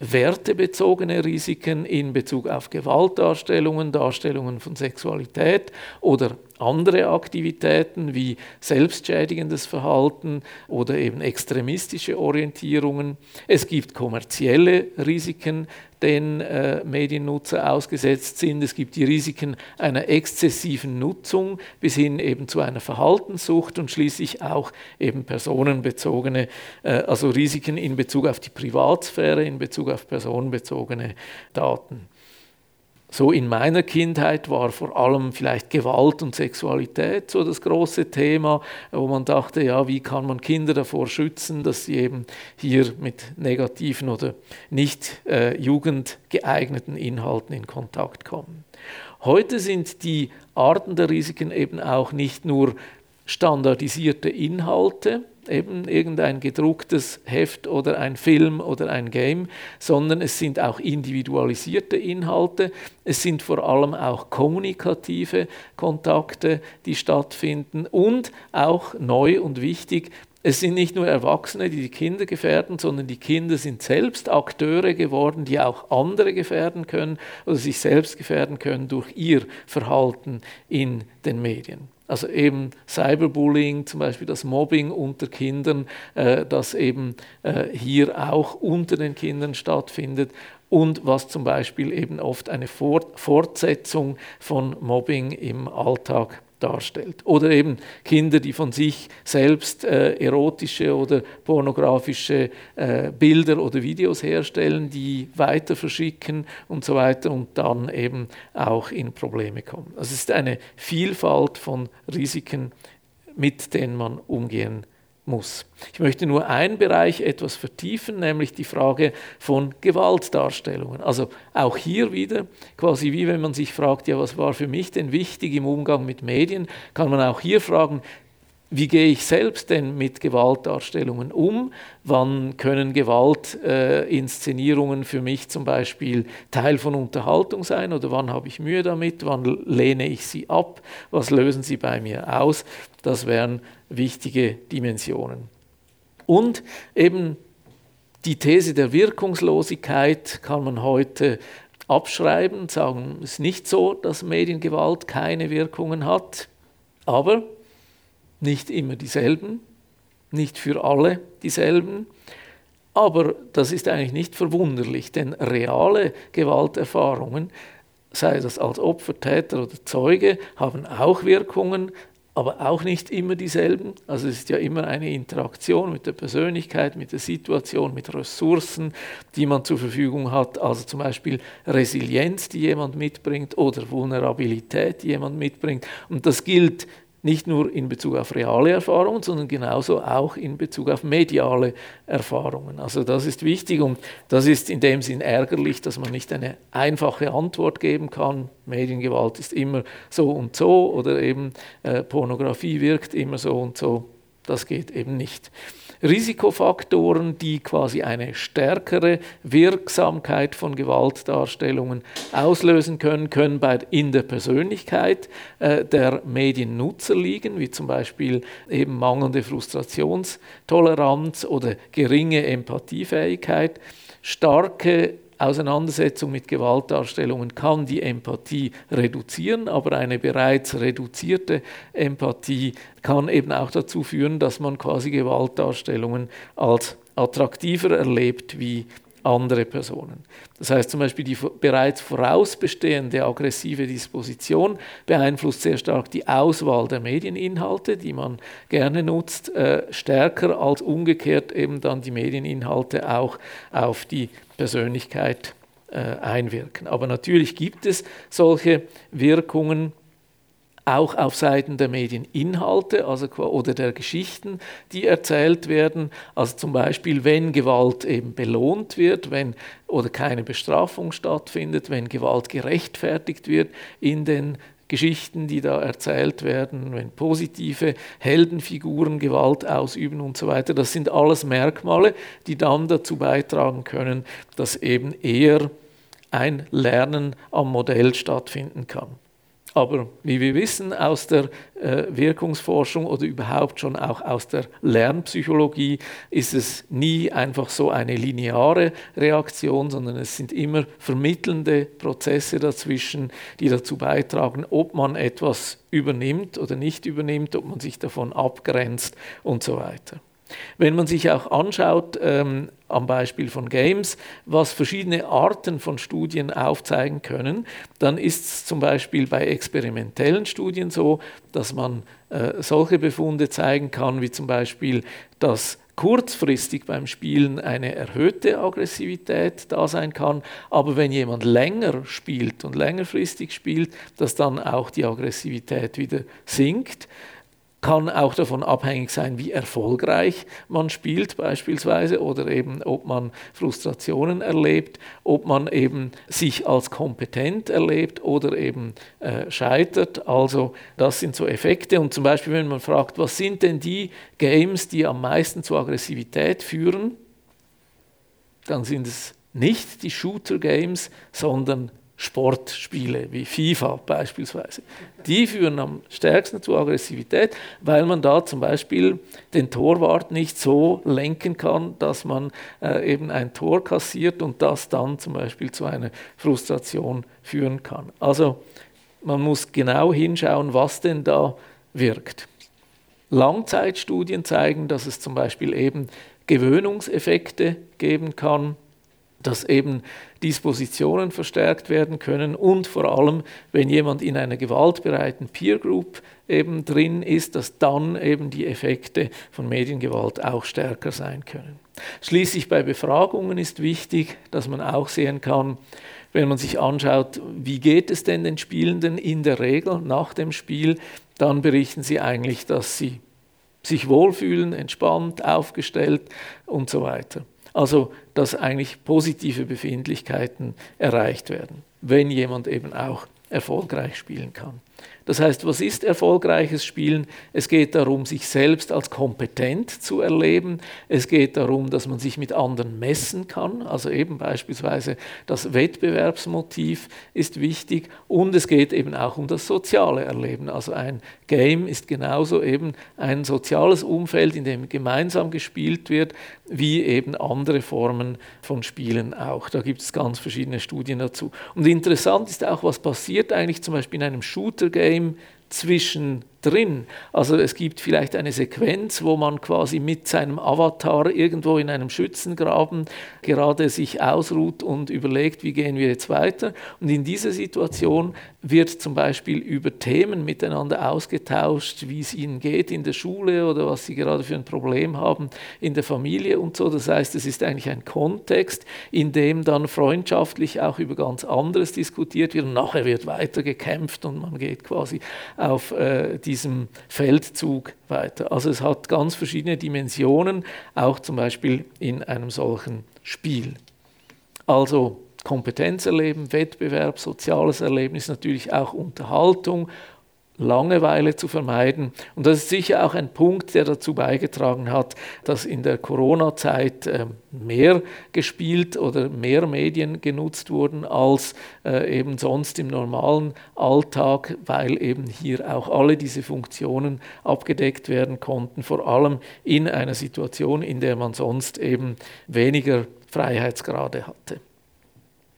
wertebezogene Risiken in Bezug auf Gewaltdarstellungen, Darstellungen von Sexualität oder andere Aktivitäten wie selbstschädigendes Verhalten oder eben extremistische Orientierungen. Es gibt kommerzielle Risiken, denen äh, Mediennutzer ausgesetzt sind. Es gibt die Risiken einer exzessiven Nutzung bis hin eben zu einer Verhaltenssucht und schließlich auch eben personenbezogene, äh, also Risiken in Bezug auf die Privatsphäre, in Bezug auf personenbezogene Daten. So in meiner Kindheit war vor allem vielleicht Gewalt und Sexualität so das große Thema, wo man dachte, ja, wie kann man Kinder davor schützen, dass sie eben hier mit negativen oder nicht äh, jugendgeeigneten Inhalten in Kontakt kommen. Heute sind die Arten der Risiken eben auch nicht nur standardisierte Inhalte, eben irgendein gedrucktes Heft oder ein Film oder ein Game, sondern es sind auch individualisierte Inhalte, es sind vor allem auch kommunikative Kontakte, die stattfinden und auch neu und wichtig, es sind nicht nur Erwachsene, die die Kinder gefährden, sondern die Kinder sind selbst Akteure geworden, die auch andere gefährden können oder sich selbst gefährden können durch ihr Verhalten in den Medien. Also eben Cyberbullying, zum Beispiel das Mobbing unter Kindern, äh, das eben äh, hier auch unter den Kindern stattfindet. Und was zum Beispiel eben oft eine Fortsetzung von Mobbing im Alltag darstellt. Oder eben Kinder, die von sich selbst äh, erotische oder pornografische äh, Bilder oder Videos herstellen, die weiter verschicken und so weiter und dann eben auch in Probleme kommen. Also es ist eine Vielfalt von Risiken, mit denen man umgehen kann muss. Ich möchte nur einen Bereich etwas vertiefen, nämlich die Frage von Gewaltdarstellungen. Also auch hier wieder, quasi wie wenn man sich fragt, ja, was war für mich denn wichtig im Umgang mit Medien, kann man auch hier fragen, wie gehe ich selbst denn mit Gewaltdarstellungen um? Wann können Gewaltinszenierungen äh, für mich zum Beispiel Teil von Unterhaltung sein oder wann habe ich Mühe damit? Wann lehne ich sie ab? Was lösen sie bei mir aus? Das wären wichtige Dimensionen. Und eben die These der Wirkungslosigkeit kann man heute abschreiben, sagen, es ist nicht so, dass Mediengewalt keine Wirkungen hat, aber nicht immer dieselben, nicht für alle dieselben. Aber das ist eigentlich nicht verwunderlich, denn reale Gewalterfahrungen, sei das als Opfer, Täter oder Zeuge, haben auch Wirkungen, aber auch nicht immer dieselben. Also es ist ja immer eine Interaktion mit der Persönlichkeit, mit der Situation, mit Ressourcen, die man zur Verfügung hat. Also zum Beispiel Resilienz, die jemand mitbringt oder Vulnerabilität, die jemand mitbringt. Und das gilt nicht nur in Bezug auf reale Erfahrungen, sondern genauso auch in Bezug auf mediale Erfahrungen. Also das ist wichtig und das ist in dem Sinn ärgerlich, dass man nicht eine einfache Antwort geben kann. Mediengewalt ist immer so und so oder eben äh, Pornografie wirkt immer so und so. Das geht eben nicht. Risikofaktoren, die quasi eine stärkere Wirksamkeit von Gewaltdarstellungen auslösen können, können bei, in der Persönlichkeit äh, der Mediennutzer liegen, wie zum Beispiel eben mangelnde Frustrationstoleranz oder geringe Empathiefähigkeit, starke Auseinandersetzung mit Gewaltdarstellungen kann die Empathie reduzieren, aber eine bereits reduzierte Empathie kann eben auch dazu führen, dass man quasi Gewaltdarstellungen als attraktiver erlebt wie andere Personen. Das heißt zum Beispiel die bereits vorausbestehende aggressive Disposition beeinflusst sehr stark die Auswahl der Medieninhalte, die man gerne nutzt, äh, stärker als umgekehrt eben dann die Medieninhalte auch auf die Persönlichkeit äh, einwirken. Aber natürlich gibt es solche Wirkungen auch auf Seiten der Medieninhalte also, oder der Geschichten, die erzählt werden. Also zum Beispiel, wenn Gewalt eben belohnt wird, wenn oder keine Bestrafung stattfindet, wenn Gewalt gerechtfertigt wird in den Geschichten, die da erzählt werden, wenn positive Heldenfiguren Gewalt ausüben und so weiter. Das sind alles Merkmale, die dann dazu beitragen können, dass eben eher ein Lernen am Modell stattfinden kann. Aber wie wir wissen aus der äh, Wirkungsforschung oder überhaupt schon auch aus der Lernpsychologie, ist es nie einfach so eine lineare Reaktion, sondern es sind immer vermittelnde Prozesse dazwischen, die dazu beitragen, ob man etwas übernimmt oder nicht übernimmt, ob man sich davon abgrenzt und so weiter. Wenn man sich auch anschaut, ähm, am Beispiel von Games, was verschiedene Arten von Studien aufzeigen können, dann ist es zum Beispiel bei experimentellen Studien so, dass man äh, solche Befunde zeigen kann, wie zum Beispiel, dass kurzfristig beim Spielen eine erhöhte Aggressivität da sein kann, aber wenn jemand länger spielt und längerfristig spielt, dass dann auch die Aggressivität wieder sinkt kann auch davon abhängig sein, wie erfolgreich man spielt beispielsweise oder eben ob man Frustrationen erlebt, ob man eben sich als kompetent erlebt oder eben äh, scheitert. Also das sind so Effekte und zum Beispiel wenn man fragt, was sind denn die Games, die am meisten zu Aggressivität führen, dann sind es nicht die Shooter-Games, sondern Sportspiele wie FIFA beispielsweise. Die führen am stärksten zu Aggressivität, weil man da zum Beispiel den Torwart nicht so lenken kann, dass man äh, eben ein Tor kassiert und das dann zum Beispiel zu einer Frustration führen kann. Also man muss genau hinschauen, was denn da wirkt. Langzeitstudien zeigen, dass es zum Beispiel eben Gewöhnungseffekte geben kann dass eben Dispositionen verstärkt werden können und vor allem, wenn jemand in einer gewaltbereiten Peer Group eben drin ist, dass dann eben die Effekte von Mediengewalt auch stärker sein können. Schließlich bei Befragungen ist wichtig, dass man auch sehen kann, wenn man sich anschaut, wie geht es denn den Spielenden in der Regel nach dem Spiel, dann berichten sie eigentlich, dass sie sich wohlfühlen, entspannt, aufgestellt und so weiter. Also, dass eigentlich positive Befindlichkeiten erreicht werden, wenn jemand eben auch erfolgreich spielen kann. Das heißt, was ist erfolgreiches Spielen? Es geht darum, sich selbst als kompetent zu erleben. Es geht darum, dass man sich mit anderen messen kann. Also eben beispielsweise das Wettbewerbsmotiv ist wichtig. Und es geht eben auch um das soziale Erleben. Also ein Game ist genauso eben ein soziales Umfeld, in dem gemeinsam gespielt wird, wie eben andere Formen von Spielen auch. Da gibt es ganz verschiedene Studien dazu. Und interessant ist auch, was passiert eigentlich zum Beispiel in einem Shooter-Game zwischen drin. Also es gibt vielleicht eine Sequenz, wo man quasi mit seinem Avatar irgendwo in einem Schützengraben gerade sich ausruht und überlegt, wie gehen wir jetzt weiter. Und in dieser Situation wird zum Beispiel über Themen miteinander ausgetauscht, wie es ihnen geht in der Schule oder was sie gerade für ein Problem haben in der Familie und so. Das heißt, es ist eigentlich ein Kontext, in dem dann freundschaftlich auch über ganz anderes diskutiert wird und nachher wird weiter gekämpft und man geht quasi auf äh, diesem Feldzug weiter. Also es hat ganz verschiedene Dimensionen, auch zum Beispiel in einem solchen Spiel. Also Kompetenz erleben, Wettbewerb, soziales Erlebnis, natürlich auch Unterhaltung Langeweile zu vermeiden. Und das ist sicher auch ein Punkt, der dazu beigetragen hat, dass in der Corona-Zeit ähm, mehr gespielt oder mehr Medien genutzt wurden als äh, eben sonst im normalen Alltag, weil eben hier auch alle diese Funktionen abgedeckt werden konnten, vor allem in einer Situation, in der man sonst eben weniger Freiheitsgrade hatte.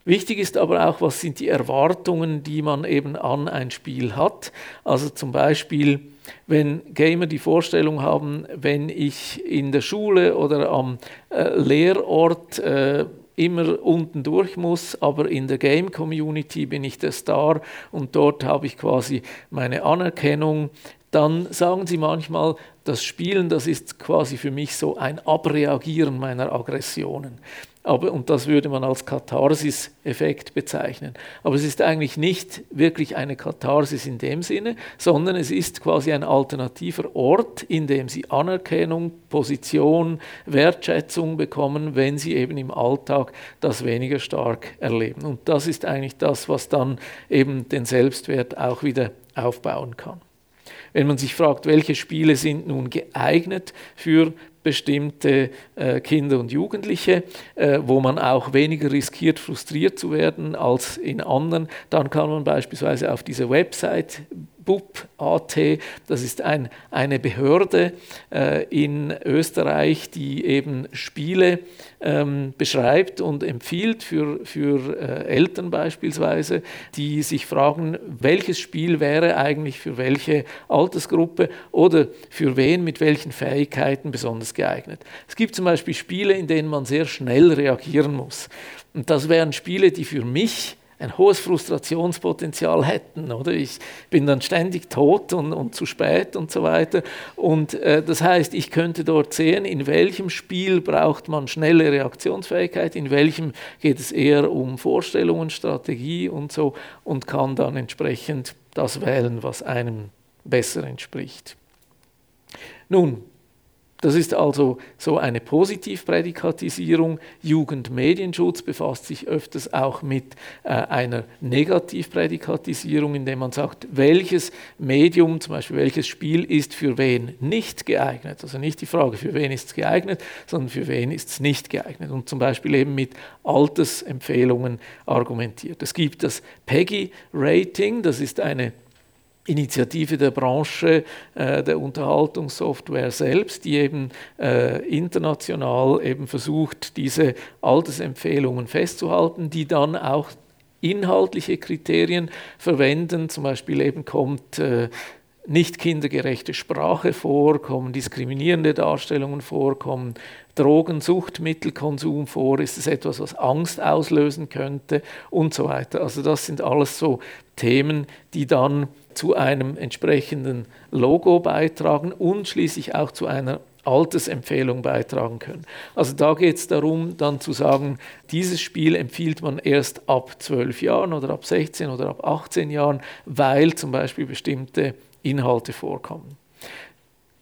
Wichtig ist aber auch, was sind die Erwartungen, die man eben an ein Spiel hat. Also zum Beispiel, wenn Gamer die Vorstellung haben, wenn ich in der Schule oder am äh, Lehrort äh, immer unten durch muss, aber in der Game Community bin ich der Star und dort habe ich quasi meine Anerkennung, dann sagen sie manchmal, das Spielen, das ist quasi für mich so ein Abreagieren meiner Aggressionen. Aber, und das würde man als Katharsis-Effekt bezeichnen. Aber es ist eigentlich nicht wirklich eine Katharsis in dem Sinne, sondern es ist quasi ein alternativer Ort, in dem sie Anerkennung, Position, Wertschätzung bekommen, wenn sie eben im Alltag das weniger stark erleben. Und das ist eigentlich das, was dann eben den Selbstwert auch wieder aufbauen kann. Wenn man sich fragt, welche Spiele sind nun geeignet für bestimmte äh, Kinder und Jugendliche, äh, wo man auch weniger riskiert, frustriert zu werden als in anderen. Dann kann man beispielsweise auf diese Website BUP.at, das ist ein, eine Behörde äh, in Österreich, die eben Spiele ähm, beschreibt und empfiehlt für, für äh, Eltern beispielsweise, die sich fragen, welches Spiel wäre eigentlich für welche Altersgruppe oder für wen mit welchen Fähigkeiten besonders geeignet. Es gibt zum Beispiel Spiele, in denen man sehr schnell reagieren muss. Und das wären Spiele, die für mich ein hohes Frustrationspotenzial hätten. Oder? Ich bin dann ständig tot und, und zu spät und so weiter. Und äh, das heißt, ich könnte dort sehen, in welchem Spiel braucht man schnelle Reaktionsfähigkeit, in welchem geht es eher um Vorstellungen, Strategie und so und kann dann entsprechend das wählen, was einem besser entspricht. Nun, das ist also so eine Positivprädikatisierung. Jugendmedienschutz befasst sich öfters auch mit äh, einer Negativprädikatisierung, indem man sagt, welches Medium, zum Beispiel welches Spiel ist für wen nicht geeignet. Also nicht die Frage, für wen ist es geeignet, sondern für wen ist es nicht geeignet. Und zum Beispiel eben mit Altersempfehlungen argumentiert. Es gibt das PEGI-Rating, das ist eine Initiative der Branche äh, der Unterhaltungssoftware selbst, die eben äh, international eben versucht, diese Altersempfehlungen festzuhalten, die dann auch inhaltliche Kriterien verwenden. Zum Beispiel eben kommt äh, nicht kindergerechte Sprache vor, kommen diskriminierende Darstellungen vor, kommen Drogen, Suchtmittelkonsum vor, ist es etwas, was Angst auslösen könnte und so weiter. Also das sind alles so Themen, die dann zu einem entsprechenden Logo beitragen und schließlich auch zu einer Altersempfehlung beitragen können. Also da geht es darum, dann zu sagen, dieses Spiel empfiehlt man erst ab 12 Jahren oder ab 16 oder ab 18 Jahren, weil zum Beispiel bestimmte Inhalte vorkommen.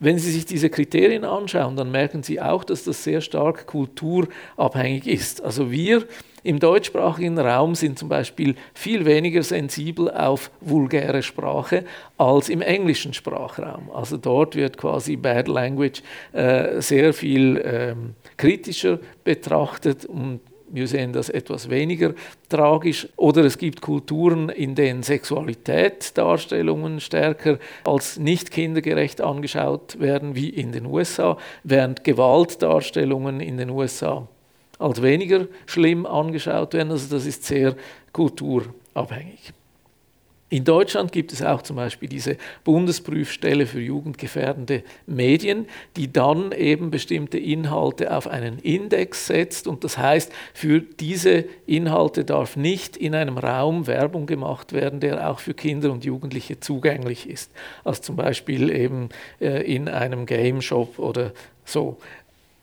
Wenn Sie sich diese Kriterien anschauen, dann merken Sie auch, dass das sehr stark kulturabhängig ist. Also wir im deutschsprachigen Raum sind zum Beispiel viel weniger sensibel auf vulgäre Sprache als im englischen Sprachraum. Also dort wird quasi Bad Language äh, sehr viel ähm, kritischer betrachtet und wir sehen das etwas weniger tragisch. Oder es gibt Kulturen, in denen Sexualität Darstellungen stärker als nicht kindergerecht angeschaut werden, wie in den USA, während Gewaltdarstellungen in den USA als weniger schlimm angeschaut werden. Also das ist sehr kulturabhängig. In Deutschland gibt es auch zum Beispiel diese Bundesprüfstelle für jugendgefährdende Medien, die dann eben bestimmte Inhalte auf einen Index setzt. Und das heißt, für diese Inhalte darf nicht in einem Raum Werbung gemacht werden, der auch für Kinder und Jugendliche zugänglich ist. Also zum Beispiel eben äh, in einem Game Shop oder so.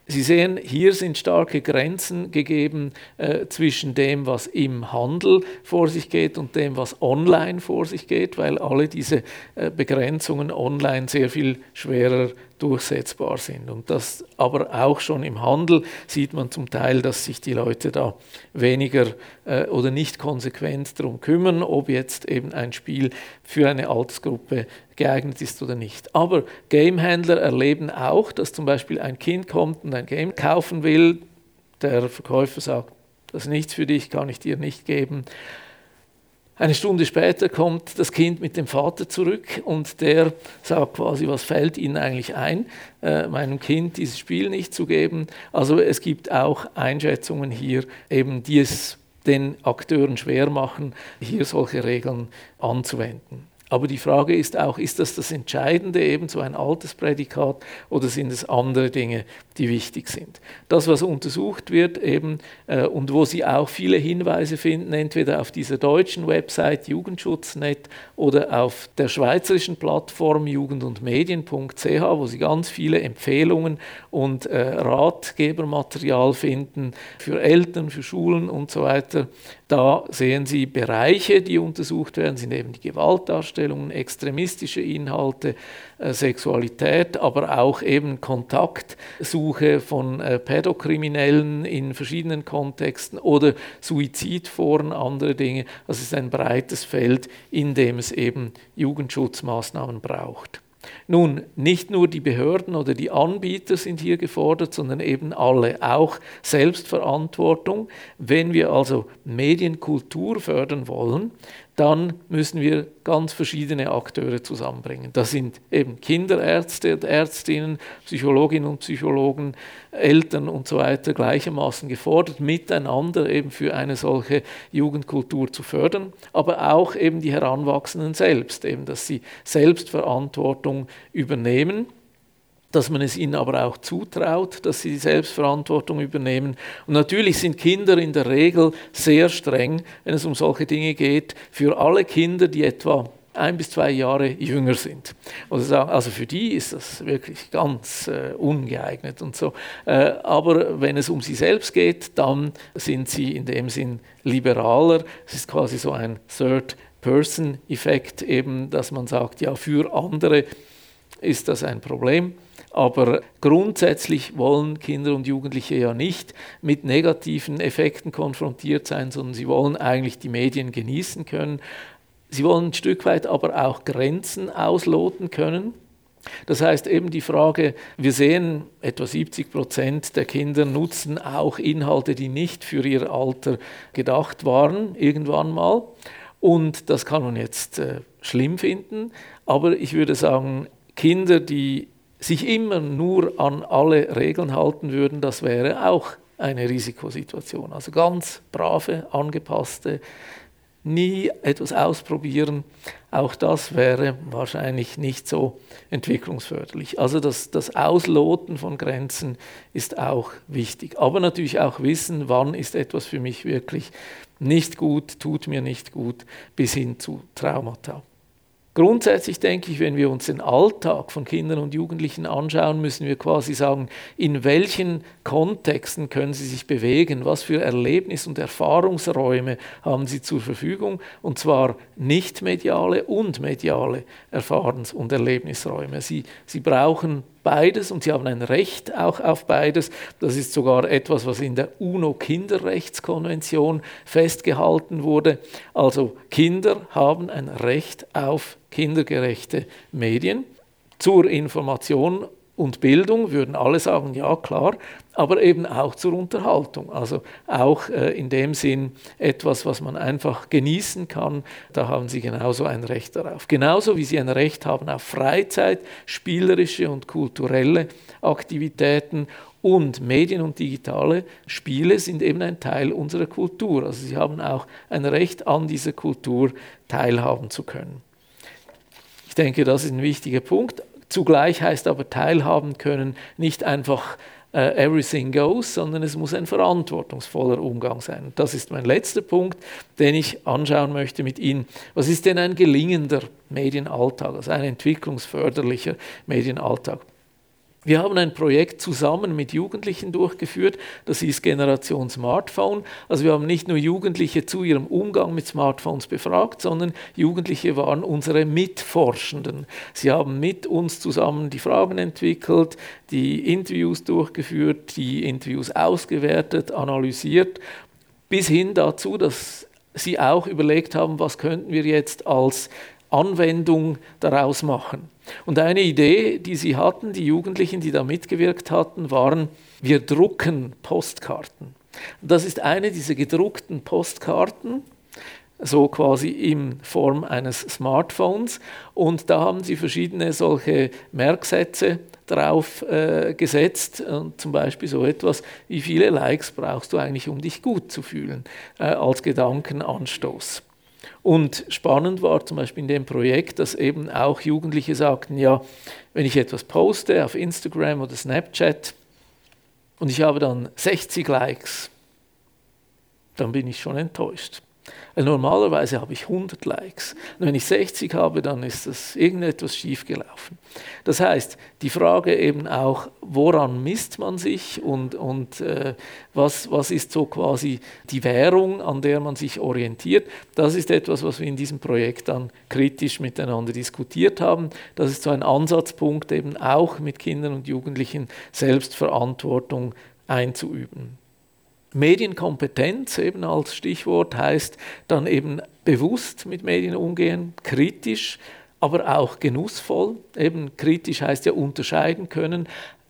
Sie sehen, hier sind starke Grenzen gegeben äh, zwischen dem, was im Handel vor sich geht und dem, was online vor sich geht, weil alle diese äh, Begrenzungen online sehr viel schwerer durchsetzbar sind. Und das aber auch schon im Handel sieht man zum Teil, dass sich die Leute da weniger äh, oder nicht konsequent darum kümmern, ob jetzt eben ein Spiel für eine Altersgruppe geeignet ist oder nicht. Aber Gamehändler erleben auch, dass zum Beispiel ein Kind kommt und ein Game kaufen will, der Verkäufer sagt, das ist nichts für dich, kann ich dir nicht geben. Eine Stunde später kommt das Kind mit dem Vater zurück und der sagt quasi, was fällt Ihnen eigentlich ein, äh, meinem Kind dieses Spiel nicht zu geben. Also es gibt auch Einschätzungen hier, eben die es den Akteuren schwer machen, hier solche Regeln anzuwenden. Aber die Frage ist auch, ist das das Entscheidende, eben so ein altes Prädikat, oder sind es andere Dinge, die wichtig sind? Das, was untersucht wird eben äh, und wo Sie auch viele Hinweise finden, entweder auf dieser deutschen Website Jugendschutznet oder auf der schweizerischen Plattform jugend- und medien.ch, wo Sie ganz viele Empfehlungen und äh, Ratgebermaterial finden für Eltern, für Schulen und so weiter. Da sehen Sie Bereiche, die untersucht werden, sind eben die Gewaltdarstellungen, extremistische Inhalte, äh, Sexualität, aber auch eben Kontaktsuche von äh, Pädokriminellen in verschiedenen Kontexten oder Suizidforen, andere Dinge. Das ist ein breites Feld, in dem es eben Jugendschutzmaßnahmen braucht. Nun, nicht nur die Behörden oder die Anbieter sind hier gefordert, sondern eben alle, auch Selbstverantwortung. Wenn wir also Medienkultur fördern wollen, dann müssen wir ganz verschiedene Akteure zusammenbringen. Das sind eben Kinderärzte und Ärztinnen, Psychologinnen und Psychologen, Eltern und so weiter gleichermaßen gefordert, miteinander eben für eine solche Jugendkultur zu fördern, aber auch eben die Heranwachsenden selbst, eben, dass sie Selbstverantwortung übernehmen dass man es ihnen aber auch zutraut, dass sie die Selbstverantwortung übernehmen. Und natürlich sind Kinder in der Regel sehr streng, wenn es um solche Dinge geht, für alle Kinder, die etwa ein bis zwei Jahre jünger sind. Also, also für die ist das wirklich ganz äh, ungeeignet und so. Äh, aber wenn es um sie selbst geht, dann sind sie in dem Sinn liberaler. Es ist quasi so ein Third-Person-Effekt eben, dass man sagt, ja, für andere ist das ein Problem. Aber grundsätzlich wollen Kinder und Jugendliche ja nicht mit negativen Effekten konfrontiert sein, sondern sie wollen eigentlich die Medien genießen können. Sie wollen ein Stück weit aber auch Grenzen ausloten können. Das heißt eben die Frage, wir sehen, etwa 70 Prozent der Kinder nutzen auch Inhalte, die nicht für ihr Alter gedacht waren, irgendwann mal. Und das kann man jetzt äh, schlimm finden, aber ich würde sagen, Kinder, die sich immer nur an alle Regeln halten würden, das wäre auch eine Risikosituation. Also ganz brave, angepasste, nie etwas ausprobieren, auch das wäre wahrscheinlich nicht so entwicklungsförderlich. Also das, das Ausloten von Grenzen ist auch wichtig. Aber natürlich auch wissen, wann ist etwas für mich wirklich nicht gut, tut mir nicht gut, bis hin zu Traumata. Grundsätzlich denke ich, wenn wir uns den Alltag von Kindern und Jugendlichen anschauen, müssen wir quasi sagen, in welchen Kontexten können sie sich bewegen, was für Erlebnis- und Erfahrungsräume haben sie zur Verfügung, und zwar nicht mediale und mediale Erfahrens- und Erlebnisräume. Sie, sie brauchen beides und sie haben ein Recht auch auf beides. Das ist sogar etwas, was in der UNO-Kinderrechtskonvention festgehalten wurde. Also Kinder haben ein Recht auf kindergerechte Medien zur Information und Bildung, würden alle sagen, ja klar, aber eben auch zur Unterhaltung. Also auch äh, in dem Sinn etwas, was man einfach genießen kann, da haben sie genauso ein Recht darauf. Genauso wie sie ein Recht haben auf Freizeit, spielerische und kulturelle Aktivitäten und Medien und digitale Spiele sind eben ein Teil unserer Kultur. Also sie haben auch ein Recht an dieser Kultur teilhaben zu können. Ich denke, das ist ein wichtiger Punkt. Zugleich heißt aber teilhaben können nicht einfach uh, everything goes, sondern es muss ein verantwortungsvoller Umgang sein. Das ist mein letzter Punkt, den ich anschauen möchte mit Ihnen. Was ist denn ein gelingender Medienalltag, also ein entwicklungsförderlicher Medienalltag? Wir haben ein Projekt zusammen mit Jugendlichen durchgeführt, das hieß Generation Smartphone. Also wir haben nicht nur Jugendliche zu ihrem Umgang mit Smartphones befragt, sondern Jugendliche waren unsere Mitforschenden. Sie haben mit uns zusammen die Fragen entwickelt, die Interviews durchgeführt, die Interviews ausgewertet, analysiert, bis hin dazu, dass sie auch überlegt haben, was könnten wir jetzt als Anwendung daraus machen. Und eine Idee, die sie hatten, die Jugendlichen, die da mitgewirkt hatten, waren, wir drucken Postkarten. Das ist eine dieser gedruckten Postkarten, so quasi in Form eines Smartphones. Und da haben sie verschiedene solche Merksätze drauf äh, gesetzt. Und zum Beispiel so etwas, wie viele Likes brauchst du eigentlich, um dich gut zu fühlen, äh, als Gedankenanstoß. Und spannend war zum Beispiel in dem Projekt, dass eben auch Jugendliche sagten, ja, wenn ich etwas poste auf Instagram oder Snapchat und ich habe dann 60 Likes, dann bin ich schon enttäuscht. Weil normalerweise habe ich 100 Likes. Und wenn ich 60 habe, dann ist das irgendetwas schiefgelaufen. Das heißt, die Frage eben auch, woran misst man sich und, und äh, was, was ist so quasi die Währung, an der man sich orientiert, das ist etwas, was wir in diesem Projekt dann kritisch miteinander diskutiert haben. Das ist so ein Ansatzpunkt, eben auch mit Kindern und Jugendlichen Selbstverantwortung einzuüben. Medienkompetenz eben als Stichwort heißt dann eben bewusst mit Medien umgehen, kritisch, aber auch genussvoll. Eben kritisch heißt ja unterscheiden können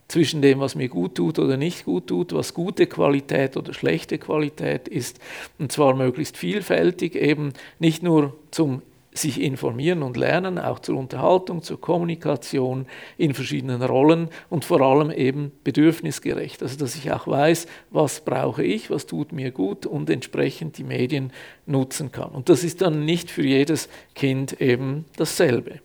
zwischen dem, was mir gut tut oder nicht gut tut, was gute Qualität oder schlechte Qualität ist. Und zwar möglichst vielfältig, eben nicht nur zum sich informieren und lernen, auch zur Unterhaltung, zur Kommunikation in verschiedenen Rollen und vor allem eben bedürfnisgerecht. Also dass ich auch weiß, was brauche ich, was tut mir gut und entsprechend die Medien nutzen kann. Und das ist dann nicht für jedes Kind eben dasselbe.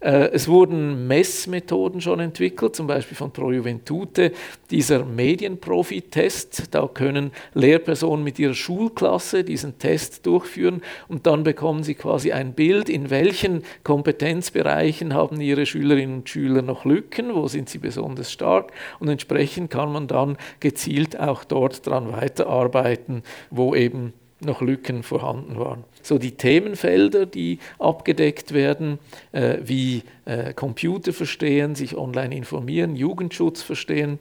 Äh, es wurden Messmethoden schon entwickelt, zum Beispiel von Pro Juventute, dieser Medienprofi-Test. Da können Lehrpersonen mit ihrer Schulklasse diesen Test durchführen und dann bekommen sie quasi ein Bild, in welchen Kompetenzbereichen haben ihre Schülerinnen und Schüler noch Lücken, wo sind sie besonders stark und entsprechend kann man dann gezielt auch dort dran weiterarbeiten, wo eben noch Lücken vorhanden waren. So die Themenfelder, die abgedeckt werden, äh, wie äh, Computer verstehen, sich online informieren, Jugendschutz verstehen.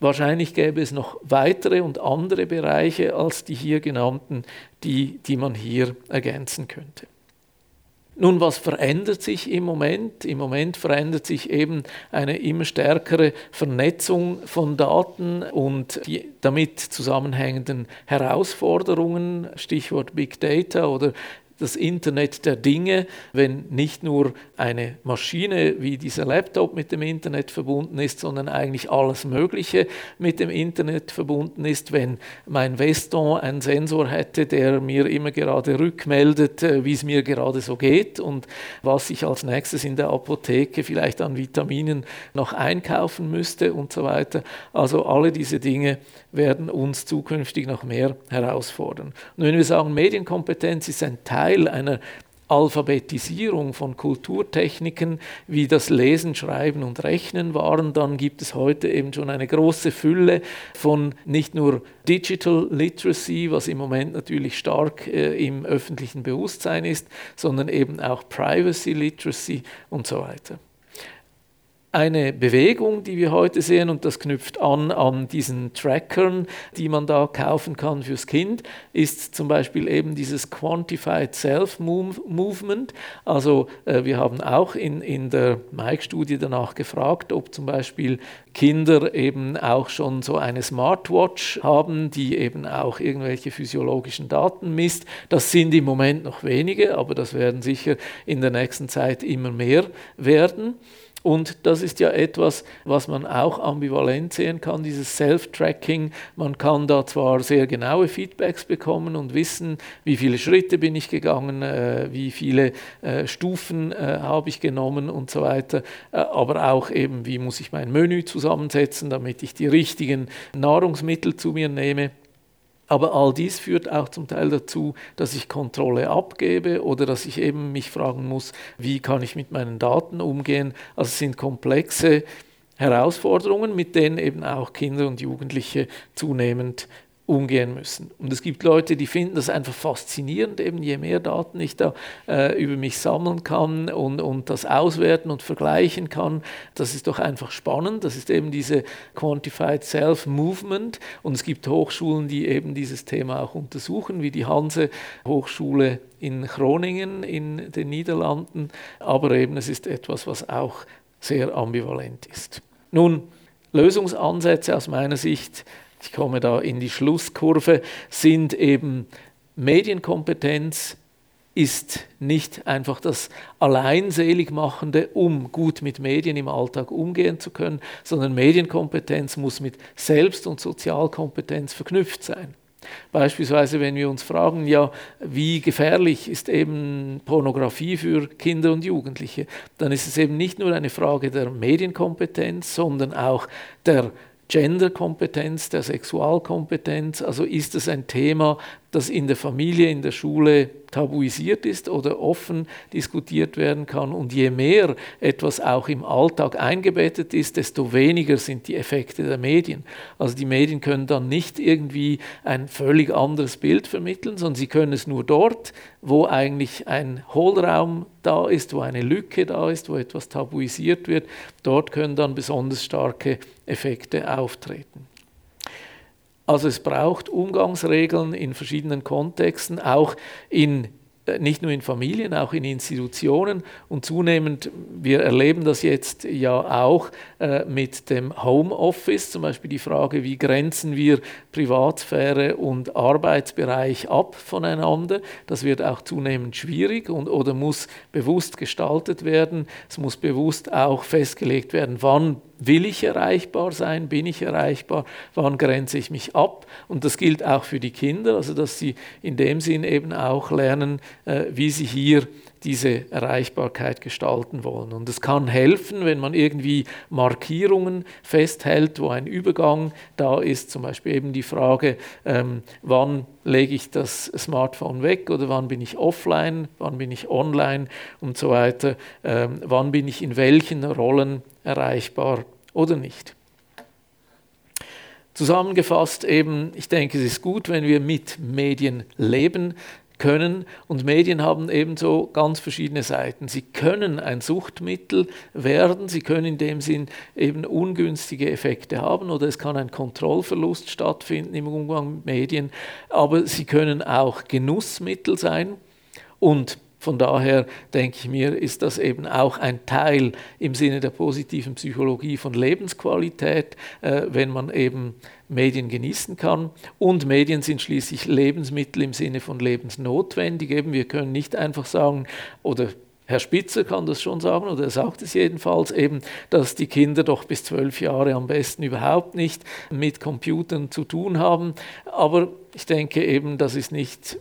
Wahrscheinlich gäbe es noch weitere und andere Bereiche als die hier genannten, die, die man hier ergänzen könnte. Nun, was verändert sich im Moment? Im Moment verändert sich eben eine immer stärkere Vernetzung von Daten und die damit zusammenhängenden Herausforderungen, Stichwort Big Data oder das Internet der Dinge, wenn nicht nur eine Maschine wie dieser Laptop mit dem Internet verbunden ist, sondern eigentlich alles Mögliche mit dem Internet verbunden ist, wenn mein Veston einen Sensor hätte, der mir immer gerade rückmeldet, äh, wie es mir gerade so geht und was ich als nächstes in der Apotheke vielleicht an Vitaminen noch einkaufen müsste und so weiter. Also alle diese Dinge werden uns zukünftig noch mehr herausfordern. Und wenn wir sagen, Medienkompetenz ist ein Teil einer Alphabetisierung von Kulturtechniken wie das Lesen, Schreiben und Rechnen waren, dann gibt es heute eben schon eine große Fülle von nicht nur Digital Literacy, was im Moment natürlich stark äh, im öffentlichen Bewusstsein ist, sondern eben auch Privacy Literacy und so weiter eine Bewegung, die wir heute sehen, und das knüpft an an diesen Trackern, die man da kaufen kann fürs Kind, ist zum Beispiel eben dieses Quantified Self-Movement. Also äh, wir haben auch in, in der Mike-Studie danach gefragt, ob zum Beispiel Kinder eben auch schon so eine Smartwatch haben, die eben auch irgendwelche physiologischen Daten misst. Das sind im Moment noch wenige, aber das werden sicher in der nächsten Zeit immer mehr werden. Und das ist ja etwas, was man auch ambivalent sehen kann, dieses Self-Tracking. Man kann da zwar sehr genaue Feedbacks bekommen und wissen, wie viele Schritte bin ich gegangen, äh, wie viele äh, Stufen äh, habe ich genommen und so weiter, aber auch eben, wie muss ich mein Menü zusammensetzen, damit ich die richtigen Nahrungsmittel zu mir nehme. Aber all dies führt auch zum Teil dazu, dass ich Kontrolle abgebe oder dass ich eben mich fragen muss, wie kann ich mit meinen Daten umgehen. Also es sind komplexe Herausforderungen, mit denen eben auch Kinder und Jugendliche zunehmend umgehen müssen. Und es gibt Leute, die finden das einfach faszinierend, eben je mehr Daten ich da äh, über mich sammeln kann und, und das auswerten und vergleichen kann, das ist doch einfach spannend. Das ist eben diese Quantified Self-Movement. Und es gibt Hochschulen, die eben dieses Thema auch untersuchen, wie die Hanse Hochschule in Groningen in den Niederlanden. Aber eben es ist etwas, was auch sehr ambivalent ist. Nun, Lösungsansätze aus meiner Sicht ich komme da in die Schlusskurve, sind eben Medienkompetenz ist nicht einfach das Alleinseligmachende, um gut mit Medien im Alltag umgehen zu können, sondern Medienkompetenz muss mit Selbst- und Sozialkompetenz verknüpft sein. Beispielsweise, wenn wir uns fragen, ja, wie gefährlich ist eben Pornografie für Kinder und Jugendliche, dann ist es eben nicht nur eine Frage der Medienkompetenz, sondern auch der Genderkompetenz, der Sexualkompetenz? Also ist es ein Thema, das in der Familie, in der Schule tabuisiert ist oder offen diskutiert werden kann. Und je mehr etwas auch im Alltag eingebettet ist, desto weniger sind die Effekte der Medien. Also die Medien können dann nicht irgendwie ein völlig anderes Bild vermitteln, sondern sie können es nur dort, wo eigentlich ein Hohlraum da ist, wo eine Lücke da ist, wo etwas tabuisiert wird. Dort können dann besonders starke Effekte auftreten. Also es braucht Umgangsregeln in verschiedenen Kontexten, auch in äh, nicht nur in Familien, auch in Institutionen und zunehmend, wir erleben das jetzt ja auch äh, mit dem Homeoffice, zum Beispiel die Frage, wie grenzen wir Privatsphäre und Arbeitsbereich ab voneinander. Das wird auch zunehmend schwierig und, oder muss bewusst gestaltet werden. Es muss bewusst auch festgelegt werden, wann will ich erreichbar sein, bin ich erreichbar, wann grenze ich mich ab. Und das gilt auch für die Kinder, also dass sie in dem Sinn eben auch lernen, äh, wie sie hier diese Erreichbarkeit gestalten wollen. Und es kann helfen, wenn man irgendwie Markierungen festhält, wo ein Übergang da ist, zum Beispiel eben die Frage, ähm, wann lege ich das Smartphone weg oder wann bin ich offline, wann bin ich online und so weiter, ähm, wann bin ich in welchen Rollen erreichbar oder nicht. Zusammengefasst eben, ich denke, es ist gut, wenn wir mit Medien leben können und Medien haben ebenso ganz verschiedene Seiten. Sie können ein Suchtmittel werden, sie können in dem Sinn eben ungünstige Effekte haben oder es kann ein Kontrollverlust stattfinden im Umgang mit Medien, aber sie können auch Genussmittel sein und von daher denke ich mir, ist das eben auch ein Teil im Sinne der positiven Psychologie von Lebensqualität, äh, wenn man eben Medien genießen kann. Und Medien sind schließlich Lebensmittel im Sinne von lebensnotwendig. Eben, wir können nicht einfach sagen, oder Herr Spitzer kann das schon sagen, oder er sagt es jedenfalls, eben, dass die Kinder doch bis zwölf Jahre am besten überhaupt nicht mit Computern zu tun haben. Aber ich denke eben, das ist nicht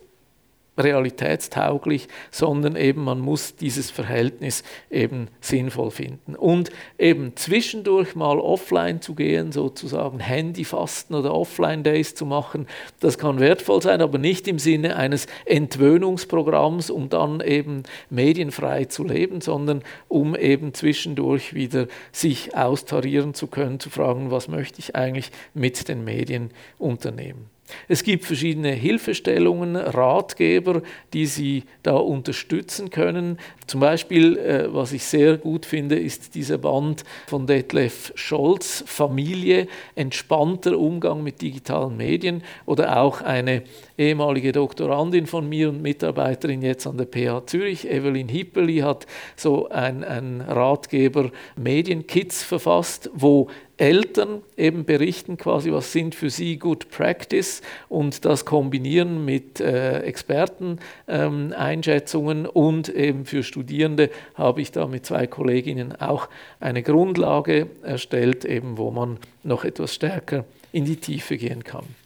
realitätstauglich, sondern eben man muss dieses Verhältnis eben sinnvoll finden. Und eben zwischendurch mal offline zu gehen, sozusagen Handyfasten oder Offline-Days zu machen, das kann wertvoll sein, aber nicht im Sinne eines Entwöhnungsprogramms, um dann eben medienfrei zu leben, sondern um eben zwischendurch wieder sich austarieren zu können, zu fragen, was möchte ich eigentlich mit den Medien unternehmen. Es gibt verschiedene Hilfestellungen, Ratgeber, die Sie da unterstützen können. Zum Beispiel, äh, was ich sehr gut finde, ist dieser Band von Detlef Scholz, Familie, entspannter Umgang mit digitalen Medien oder auch eine ehemalige Doktorandin von mir und Mitarbeiterin jetzt an der PH Zürich, Evelyn Hippeli, hat so ein, ein Ratgeber Medienkits verfasst, wo Eltern eben berichten quasi, was sind für sie Good Practice und das kombinieren mit äh, Experteneinschätzungen ähm, und eben für Studierende habe ich da mit zwei Kolleginnen auch eine Grundlage erstellt, eben wo man noch etwas stärker in die Tiefe gehen kann.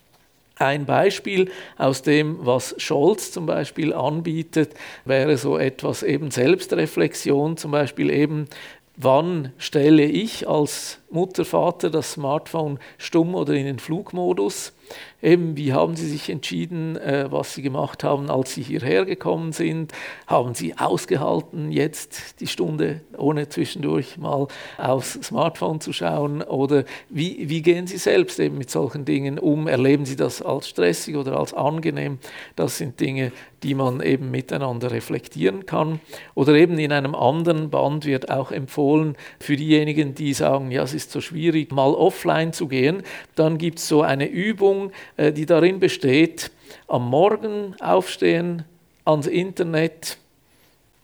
Ein Beispiel aus dem, was Scholz zum Beispiel anbietet, wäre so etwas eben Selbstreflexion, zum Beispiel eben, wann stelle ich als Mutter, Vater das Smartphone stumm oder in den Flugmodus? Eben, wie haben Sie sich entschieden, äh, was Sie gemacht haben, als Sie hierher gekommen sind? Haben Sie ausgehalten, jetzt die Stunde ohne zwischendurch mal aufs Smartphone zu schauen? Oder wie, wie gehen Sie selbst eben mit solchen Dingen um? Erleben Sie das als stressig oder als angenehm? Das sind Dinge, die man eben miteinander reflektieren kann. Oder eben in einem anderen Band wird auch empfohlen, für diejenigen, die sagen, ja, es ist so schwierig, mal offline zu gehen, dann gibt es so eine Übung, äh, die darin besteht, am Morgen aufstehen, ans Internet,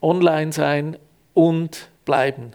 online sein und bleiben.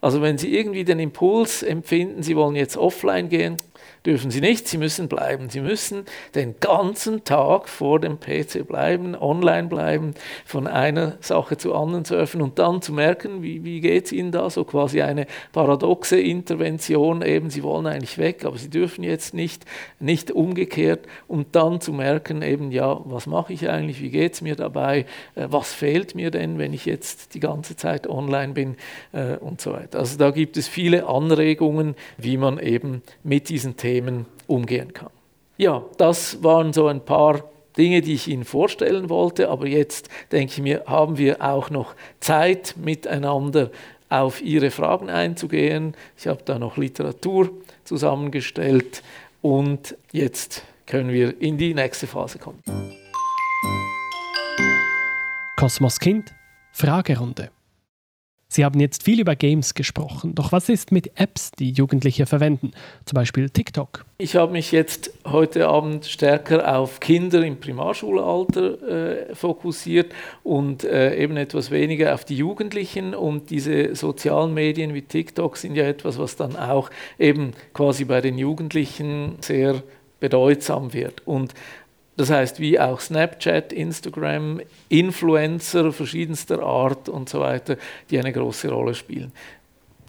Also wenn Sie irgendwie den Impuls empfinden, Sie wollen jetzt offline gehen, dürfen sie nicht, sie müssen bleiben. Sie müssen den ganzen Tag vor dem PC bleiben, online bleiben, von einer Sache zur anderen surfen und dann zu merken, wie, wie geht es ihnen da, so quasi eine paradoxe Intervention, eben sie wollen eigentlich weg, aber sie dürfen jetzt nicht, nicht umgekehrt und dann zu merken, eben ja, was mache ich eigentlich, wie geht es mir dabei, äh, was fehlt mir denn, wenn ich jetzt die ganze Zeit online bin äh, und so weiter. Also da gibt es viele Anregungen, wie man eben mit diesen Themen Themen umgehen kann. Ja, das waren so ein paar Dinge, die ich Ihnen vorstellen wollte, aber jetzt denke ich mir, haben wir auch noch Zeit miteinander auf Ihre Fragen einzugehen. Ich habe da noch Literatur zusammengestellt und jetzt können wir in die nächste Phase kommen. Kosmos Kind, Fragerunde. Sie haben jetzt viel über Games gesprochen. Doch was ist mit Apps, die Jugendliche verwenden? Zum Beispiel TikTok. Ich habe mich jetzt heute Abend stärker auf Kinder im Primarschulalter äh, fokussiert und äh, eben etwas weniger auf die Jugendlichen. Und diese sozialen Medien wie TikTok sind ja etwas, was dann auch eben quasi bei den Jugendlichen sehr bedeutsam wird. Und das heißt, wie auch Snapchat, Instagram, Influencer verschiedenster Art und so weiter, die eine große Rolle spielen.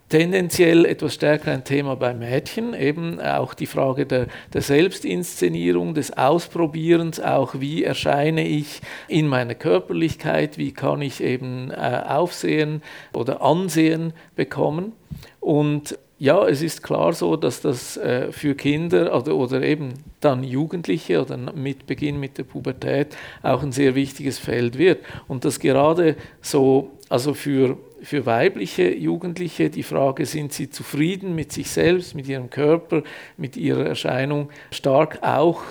Tendenziell etwas stärker ein Thema bei Mädchen, eben auch die Frage der, der, Selbstinszenierung, des Ausprobierens, auch wie erscheine ich in meiner Körperlichkeit, wie kann ich eben äh, Aufsehen oder Ansehen bekommen. Und ja, es ist klar so, dass das äh, für Kinder oder, oder eben dann Jugendliche oder mit Beginn mit der Pubertät auch ein sehr wichtiges Feld wird. Und dass gerade so, also für, für weibliche Jugendliche die Frage, sind sie zufrieden mit sich selbst, mit ihrem Körper, mit ihrer Erscheinung, stark auch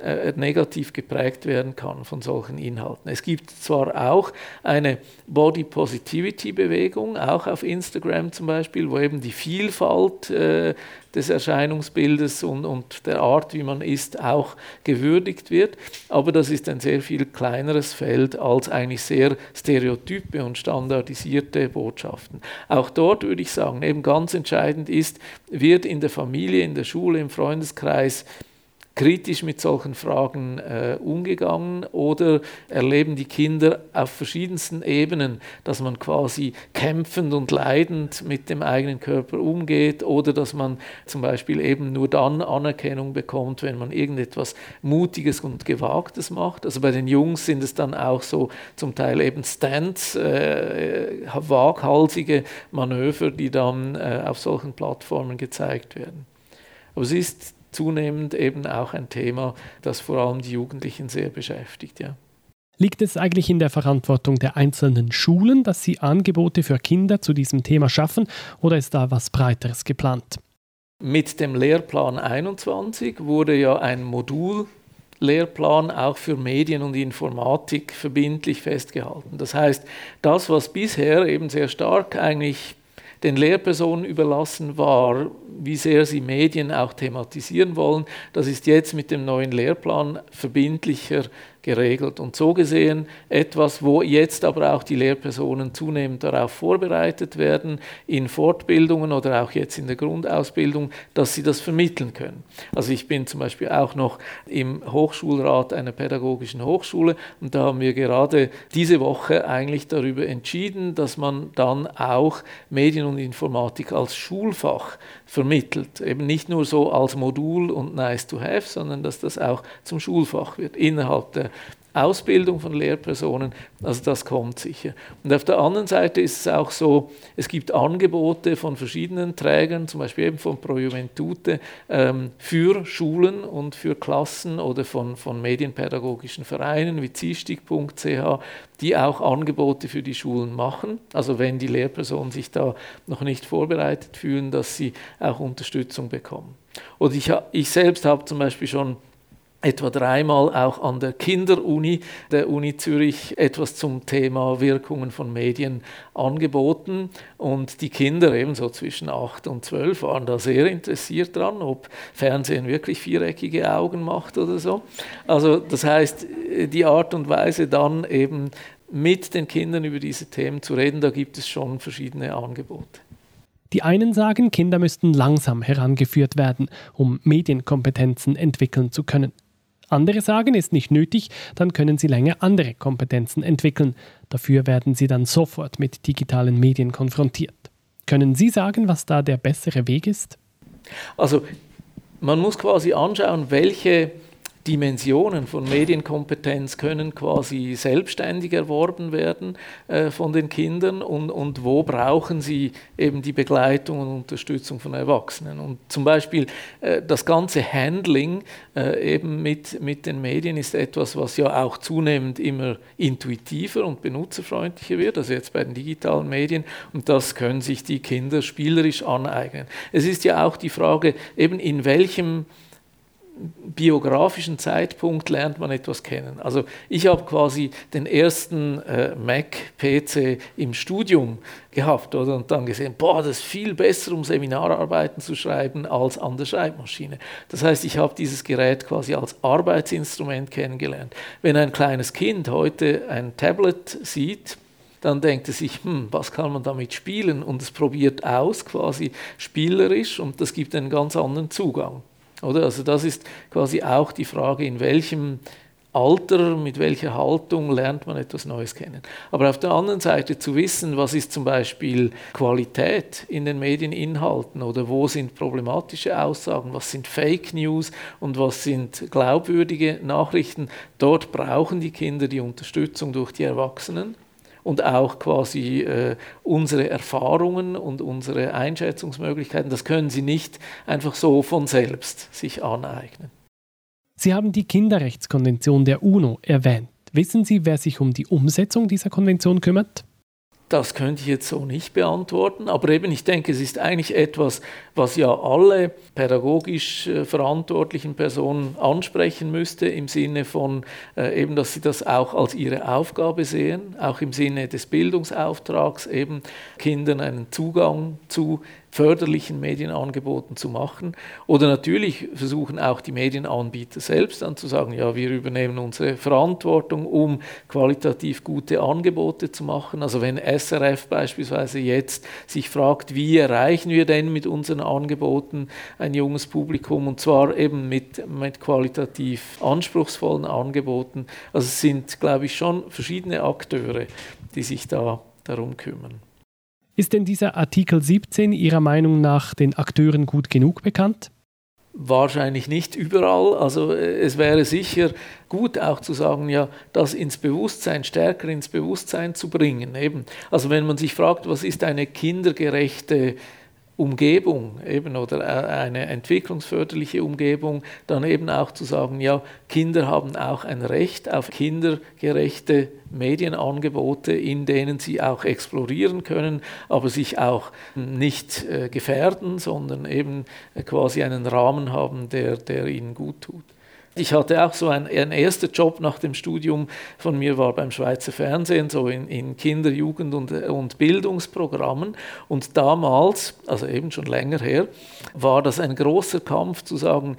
äh, negativ geprägt werden kann von solchen Inhalten. Es gibt zwar auch eine Body Positivity Bewegung, auch auf Instagram zum Beispiel, wo eben die Vielfalt äh, des Erscheinungsbildes und, und der Art, wie man ist, auch gewürdigt wird. Aber das ist ein sehr viel kleineres Feld als eigentlich sehr stereotype und standardisierte Botschaften. Auch dort würde ich sagen, eben ganz entscheidend ist, wird in der Familie, in der Schule, im Freundeskreis kritisch mit solchen Fragen äh, umgegangen oder erleben die Kinder auf verschiedensten Ebenen, dass man quasi kämpfend und leidend mit dem eigenen Körper umgeht oder dass man zum Beispiel eben nur dann Anerkennung bekommt, wenn man irgendetwas Mutiges und Gewagtes macht. Also bei den Jungs sind es dann auch so zum Teil eben Stands, äh, waghalsige Manöver, die dann äh, auf solchen Plattformen gezeigt werden. Aber es ist zunehmend eben auch ein Thema, das vor allem die Jugendlichen sehr beschäftigt. Ja. Liegt es eigentlich in der Verantwortung der einzelnen Schulen, dass sie Angebote für Kinder zu diesem Thema schaffen, oder ist da was Breiteres geplant? Mit dem Lehrplan 21 wurde ja ein Modul Lehrplan auch für Medien und Informatik verbindlich festgehalten. Das heißt, das, was bisher eben sehr stark eigentlich den Lehrpersonen überlassen war, wie sehr sie Medien auch thematisieren wollen. Das ist jetzt mit dem neuen Lehrplan verbindlicher geregelt. Und so gesehen etwas, wo jetzt aber auch die Lehrpersonen zunehmend darauf vorbereitet werden, in Fortbildungen oder auch jetzt in der Grundausbildung, dass sie das vermitteln können. Also ich bin zum Beispiel auch noch im Hochschulrat einer pädagogischen Hochschule und da haben wir gerade diese Woche eigentlich darüber entschieden, dass man dann auch Medien und Informatik als Schulfach vermittelt. Eben nicht nur so als Modul und nice to have, sondern dass das auch zum Schulfach wird innerhalb der Ausbildung von Lehrpersonen, also das kommt sicher. Und auf der anderen Seite ist es auch so, es gibt Angebote von verschiedenen Trägern, zum Beispiel eben von Pro Juventute, ähm, für Schulen und für Klassen oder von, von medienpädagogischen Vereinen wie ziehstick.ch, die auch Angebote für die Schulen machen. Also wenn die Lehrpersonen sich da noch nicht vorbereitet fühlen, dass sie auch Unterstützung bekommen. Und ich, ich selbst habe zum Beispiel schon etwa dreimal auch an der Kinderuni der Uni Zürich etwas zum Thema Wirkungen von Medien angeboten und die Kinder ebenso zwischen 8 und 12 waren da sehr interessiert dran, ob Fernsehen wirklich viereckige Augen macht oder so. Also das heißt, die Art und Weise dann eben mit den Kindern über diese Themen zu reden, da gibt es schon verschiedene Angebote. Die einen sagen, Kinder müssten langsam herangeführt werden, um Medienkompetenzen entwickeln zu können. Andere sagen, ist nicht nötig, dann können sie länger andere Kompetenzen entwickeln. Dafür werden sie dann sofort mit digitalen Medien konfrontiert. Können Sie sagen, was da der bessere Weg ist? Also man muss quasi anschauen, welche Dimensionen von Medienkompetenz können quasi selbstständig erworben werden äh, von den Kindern und, und wo brauchen sie eben die Begleitung und Unterstützung von Erwachsenen. Und zum Beispiel äh, das ganze Handling äh, eben mit, mit den Medien ist etwas, was ja auch zunehmend immer intuitiver und benutzerfreundlicher wird, also jetzt bei den digitalen Medien und das können sich die Kinder spielerisch aneignen. Es ist ja auch die Frage, eben in welchem biografischen Zeitpunkt lernt man etwas kennen. Also ich habe quasi den ersten äh, Mac-PC im Studium gehabt oder? und dann gesehen, boah, das ist viel besser, um Seminararbeiten zu schreiben, als an der Schreibmaschine. Das heißt, ich habe dieses Gerät quasi als Arbeitsinstrument kennengelernt. Wenn ein kleines Kind heute ein Tablet sieht, dann denkt er sich, hm, was kann man damit spielen? Und es probiert aus, quasi spielerisch, und das gibt einen ganz anderen Zugang. Oder? Also das ist quasi auch die Frage, in welchem Alter, mit welcher Haltung lernt man etwas Neues kennen. Aber auf der anderen Seite zu wissen, was ist zum Beispiel Qualität in den Medieninhalten oder wo sind problematische Aussagen, was sind Fake News und was sind glaubwürdige Nachrichten, dort brauchen die Kinder die Unterstützung durch die Erwachsenen und auch quasi äh, unsere Erfahrungen und unsere Einschätzungsmöglichkeiten, das können sie nicht einfach so von selbst sich aneignen. Sie haben die Kinderrechtskonvention der UNO erwähnt. Wissen Sie, wer sich um die Umsetzung dieser Konvention kümmert? Das könnte ich jetzt so nicht beantworten, aber eben ich denke, es ist eigentlich etwas, was ja alle pädagogisch äh, verantwortlichen Personen ansprechen müsste, im Sinne von äh, eben, dass sie das auch als ihre Aufgabe sehen, auch im Sinne des Bildungsauftrags, eben Kindern einen Zugang zu förderlichen Medienangeboten zu machen. Oder natürlich versuchen auch die Medienanbieter selbst dann zu sagen, ja, wir übernehmen unsere Verantwortung, um qualitativ gute Angebote zu machen. Also wenn SRF beispielsweise jetzt sich fragt, wie erreichen wir denn mit unseren Angeboten ein junges Publikum und zwar eben mit, mit qualitativ anspruchsvollen Angeboten. Also es sind, glaube ich, schon verschiedene Akteure, die sich da darum kümmern. Ist denn dieser Artikel 17 Ihrer Meinung nach den Akteuren gut genug bekannt? Wahrscheinlich nicht überall. Also äh, es wäre sicher gut auch zu sagen, ja, das ins Bewusstsein, stärker ins Bewusstsein zu bringen. Eben. Also wenn man sich fragt, was ist eine kindergerechte Umgebung eben oder äh, eine entwicklungsförderliche Umgebung, dann eben auch zu sagen, ja, Kinder haben auch ein Recht auf kindergerechte Medienangebote, in denen sie auch explorieren können, aber sich auch nicht äh, gefährden, sondern eben quasi einen Rahmen haben, der, der ihnen gut tut. Ich hatte auch so ein, ein erster Job nach dem Studium von mir war beim Schweizer Fernsehen, so in, in Kinder-, Jugend- und, und Bildungsprogrammen. Und damals, also eben schon länger her, war das ein großer Kampf zu sagen,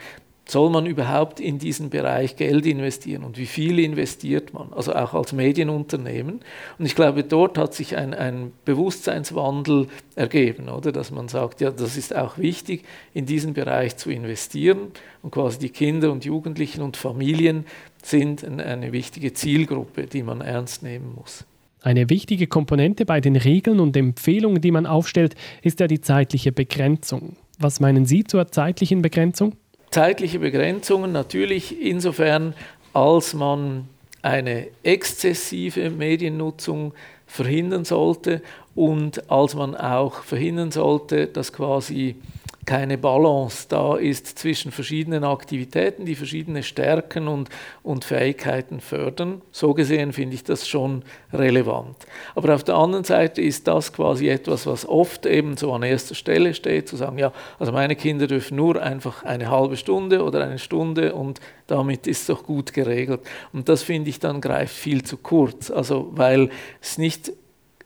soll man überhaupt in diesen Bereich Geld investieren und wie viel investiert man, also auch als Medienunternehmen. Und ich glaube, dort hat sich ein, ein Bewusstseinswandel ergeben, oder? dass man sagt, ja, das ist auch wichtig, in diesen Bereich zu investieren und quasi die Kinder und Jugendlichen und Familien sind eine wichtige Zielgruppe, die man ernst nehmen muss. Eine wichtige Komponente bei den Regeln und Empfehlungen, die man aufstellt, ist ja die zeitliche Begrenzung. Was meinen Sie zur zeitlichen Begrenzung? Zeitliche Begrenzungen natürlich insofern, als man eine exzessive Mediennutzung verhindern sollte und als man auch verhindern sollte, dass quasi keine Balance da ist zwischen verschiedenen Aktivitäten, die verschiedene Stärken und, und Fähigkeiten fördern. So gesehen finde ich das schon relevant. Aber auf der anderen Seite ist das quasi etwas, was oft eben so an erster Stelle steht, zu sagen, ja, also meine Kinder dürfen nur einfach eine halbe Stunde oder eine Stunde und damit ist es doch gut geregelt. Und das finde ich dann greift viel zu kurz, also weil es nicht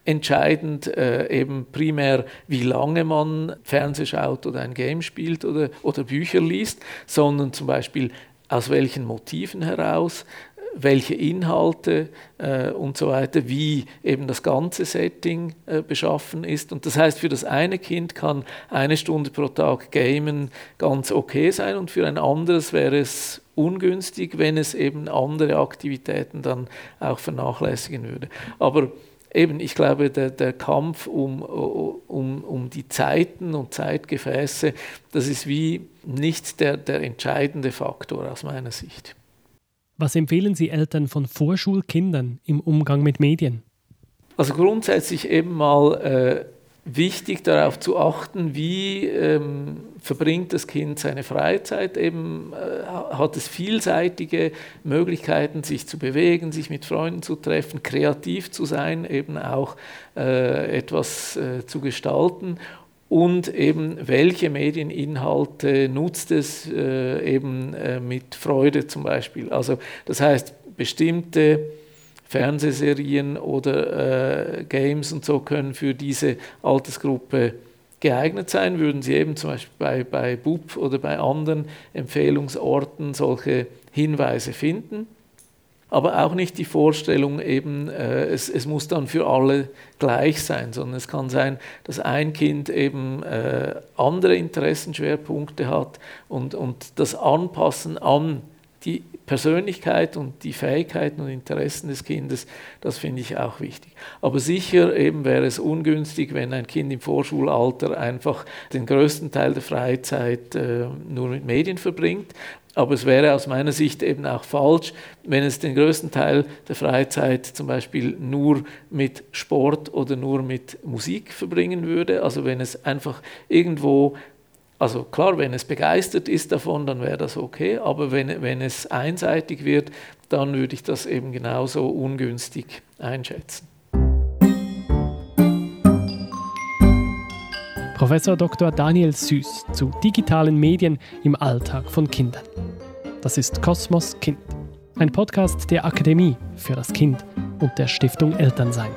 entscheidend äh, eben primär, wie lange man Fernseh schaut oder ein Game spielt oder, oder Bücher liest, sondern zum Beispiel aus welchen Motiven heraus, welche Inhalte äh, und so weiter, wie eben das ganze Setting äh, beschaffen ist. Und das heißt, für das eine Kind kann eine Stunde pro Tag Gamen ganz okay sein und für ein anderes wäre es ungünstig, wenn es eben andere Aktivitäten dann auch vernachlässigen würde. Aber eben, ich glaube, der, der Kampf um, um, um die Zeiten und Zeitgefäße, das ist wie nicht der, der entscheidende Faktor aus meiner Sicht. Was empfehlen Sie Eltern von Vorschulkindern im Umgang mit Medien? Also grundsätzlich eben mal äh, wichtig darauf zu achten, wie ähm, verbringt das Kind seine Freizeit. Eben äh, hat es vielseitige Möglichkeiten, sich zu bewegen, sich mit Freunden zu treffen, kreativ zu sein, eben auch äh, etwas äh, zu gestalten und eben welche Medieninhalte nutzt es eben mit Freude zum Beispiel. Also das heißt, bestimmte Fernsehserien oder Games und so können für diese Altersgruppe geeignet sein, würden Sie eben zum Beispiel bei, bei BUP oder bei anderen Empfehlungsorten solche Hinweise finden? Aber auch nicht die Vorstellung eben, äh, es, es muss dann für alle gleich sein, sondern es kann sein, dass ein Kind eben äh, andere Interessenschwerpunkte hat und, und das Anpassen an die Persönlichkeit und die Fähigkeiten und Interessen des Kindes, das finde ich auch wichtig. Aber sicher eben wäre es ungünstig, wenn ein Kind im Vorschulalter einfach den größten Teil der Freizeit äh, nur mit Medien verbringt, aber es wäre aus meiner Sicht eben auch falsch, wenn es den größten Teil der Freizeit zum Beispiel nur mit Sport oder nur mit Musik verbringen würde. Also wenn es einfach irgendwo, also klar, wenn es begeistert ist davon, dann wäre das okay, aber wenn, wenn es einseitig wird, dann würde ich das eben genauso ungünstig einschätzen. Professor Dr. Daniel Süß zu digitalen Medien im Alltag von Kindern. Das ist Kosmos Kind, ein Podcast der Akademie für das Kind und der Stiftung Elternsein.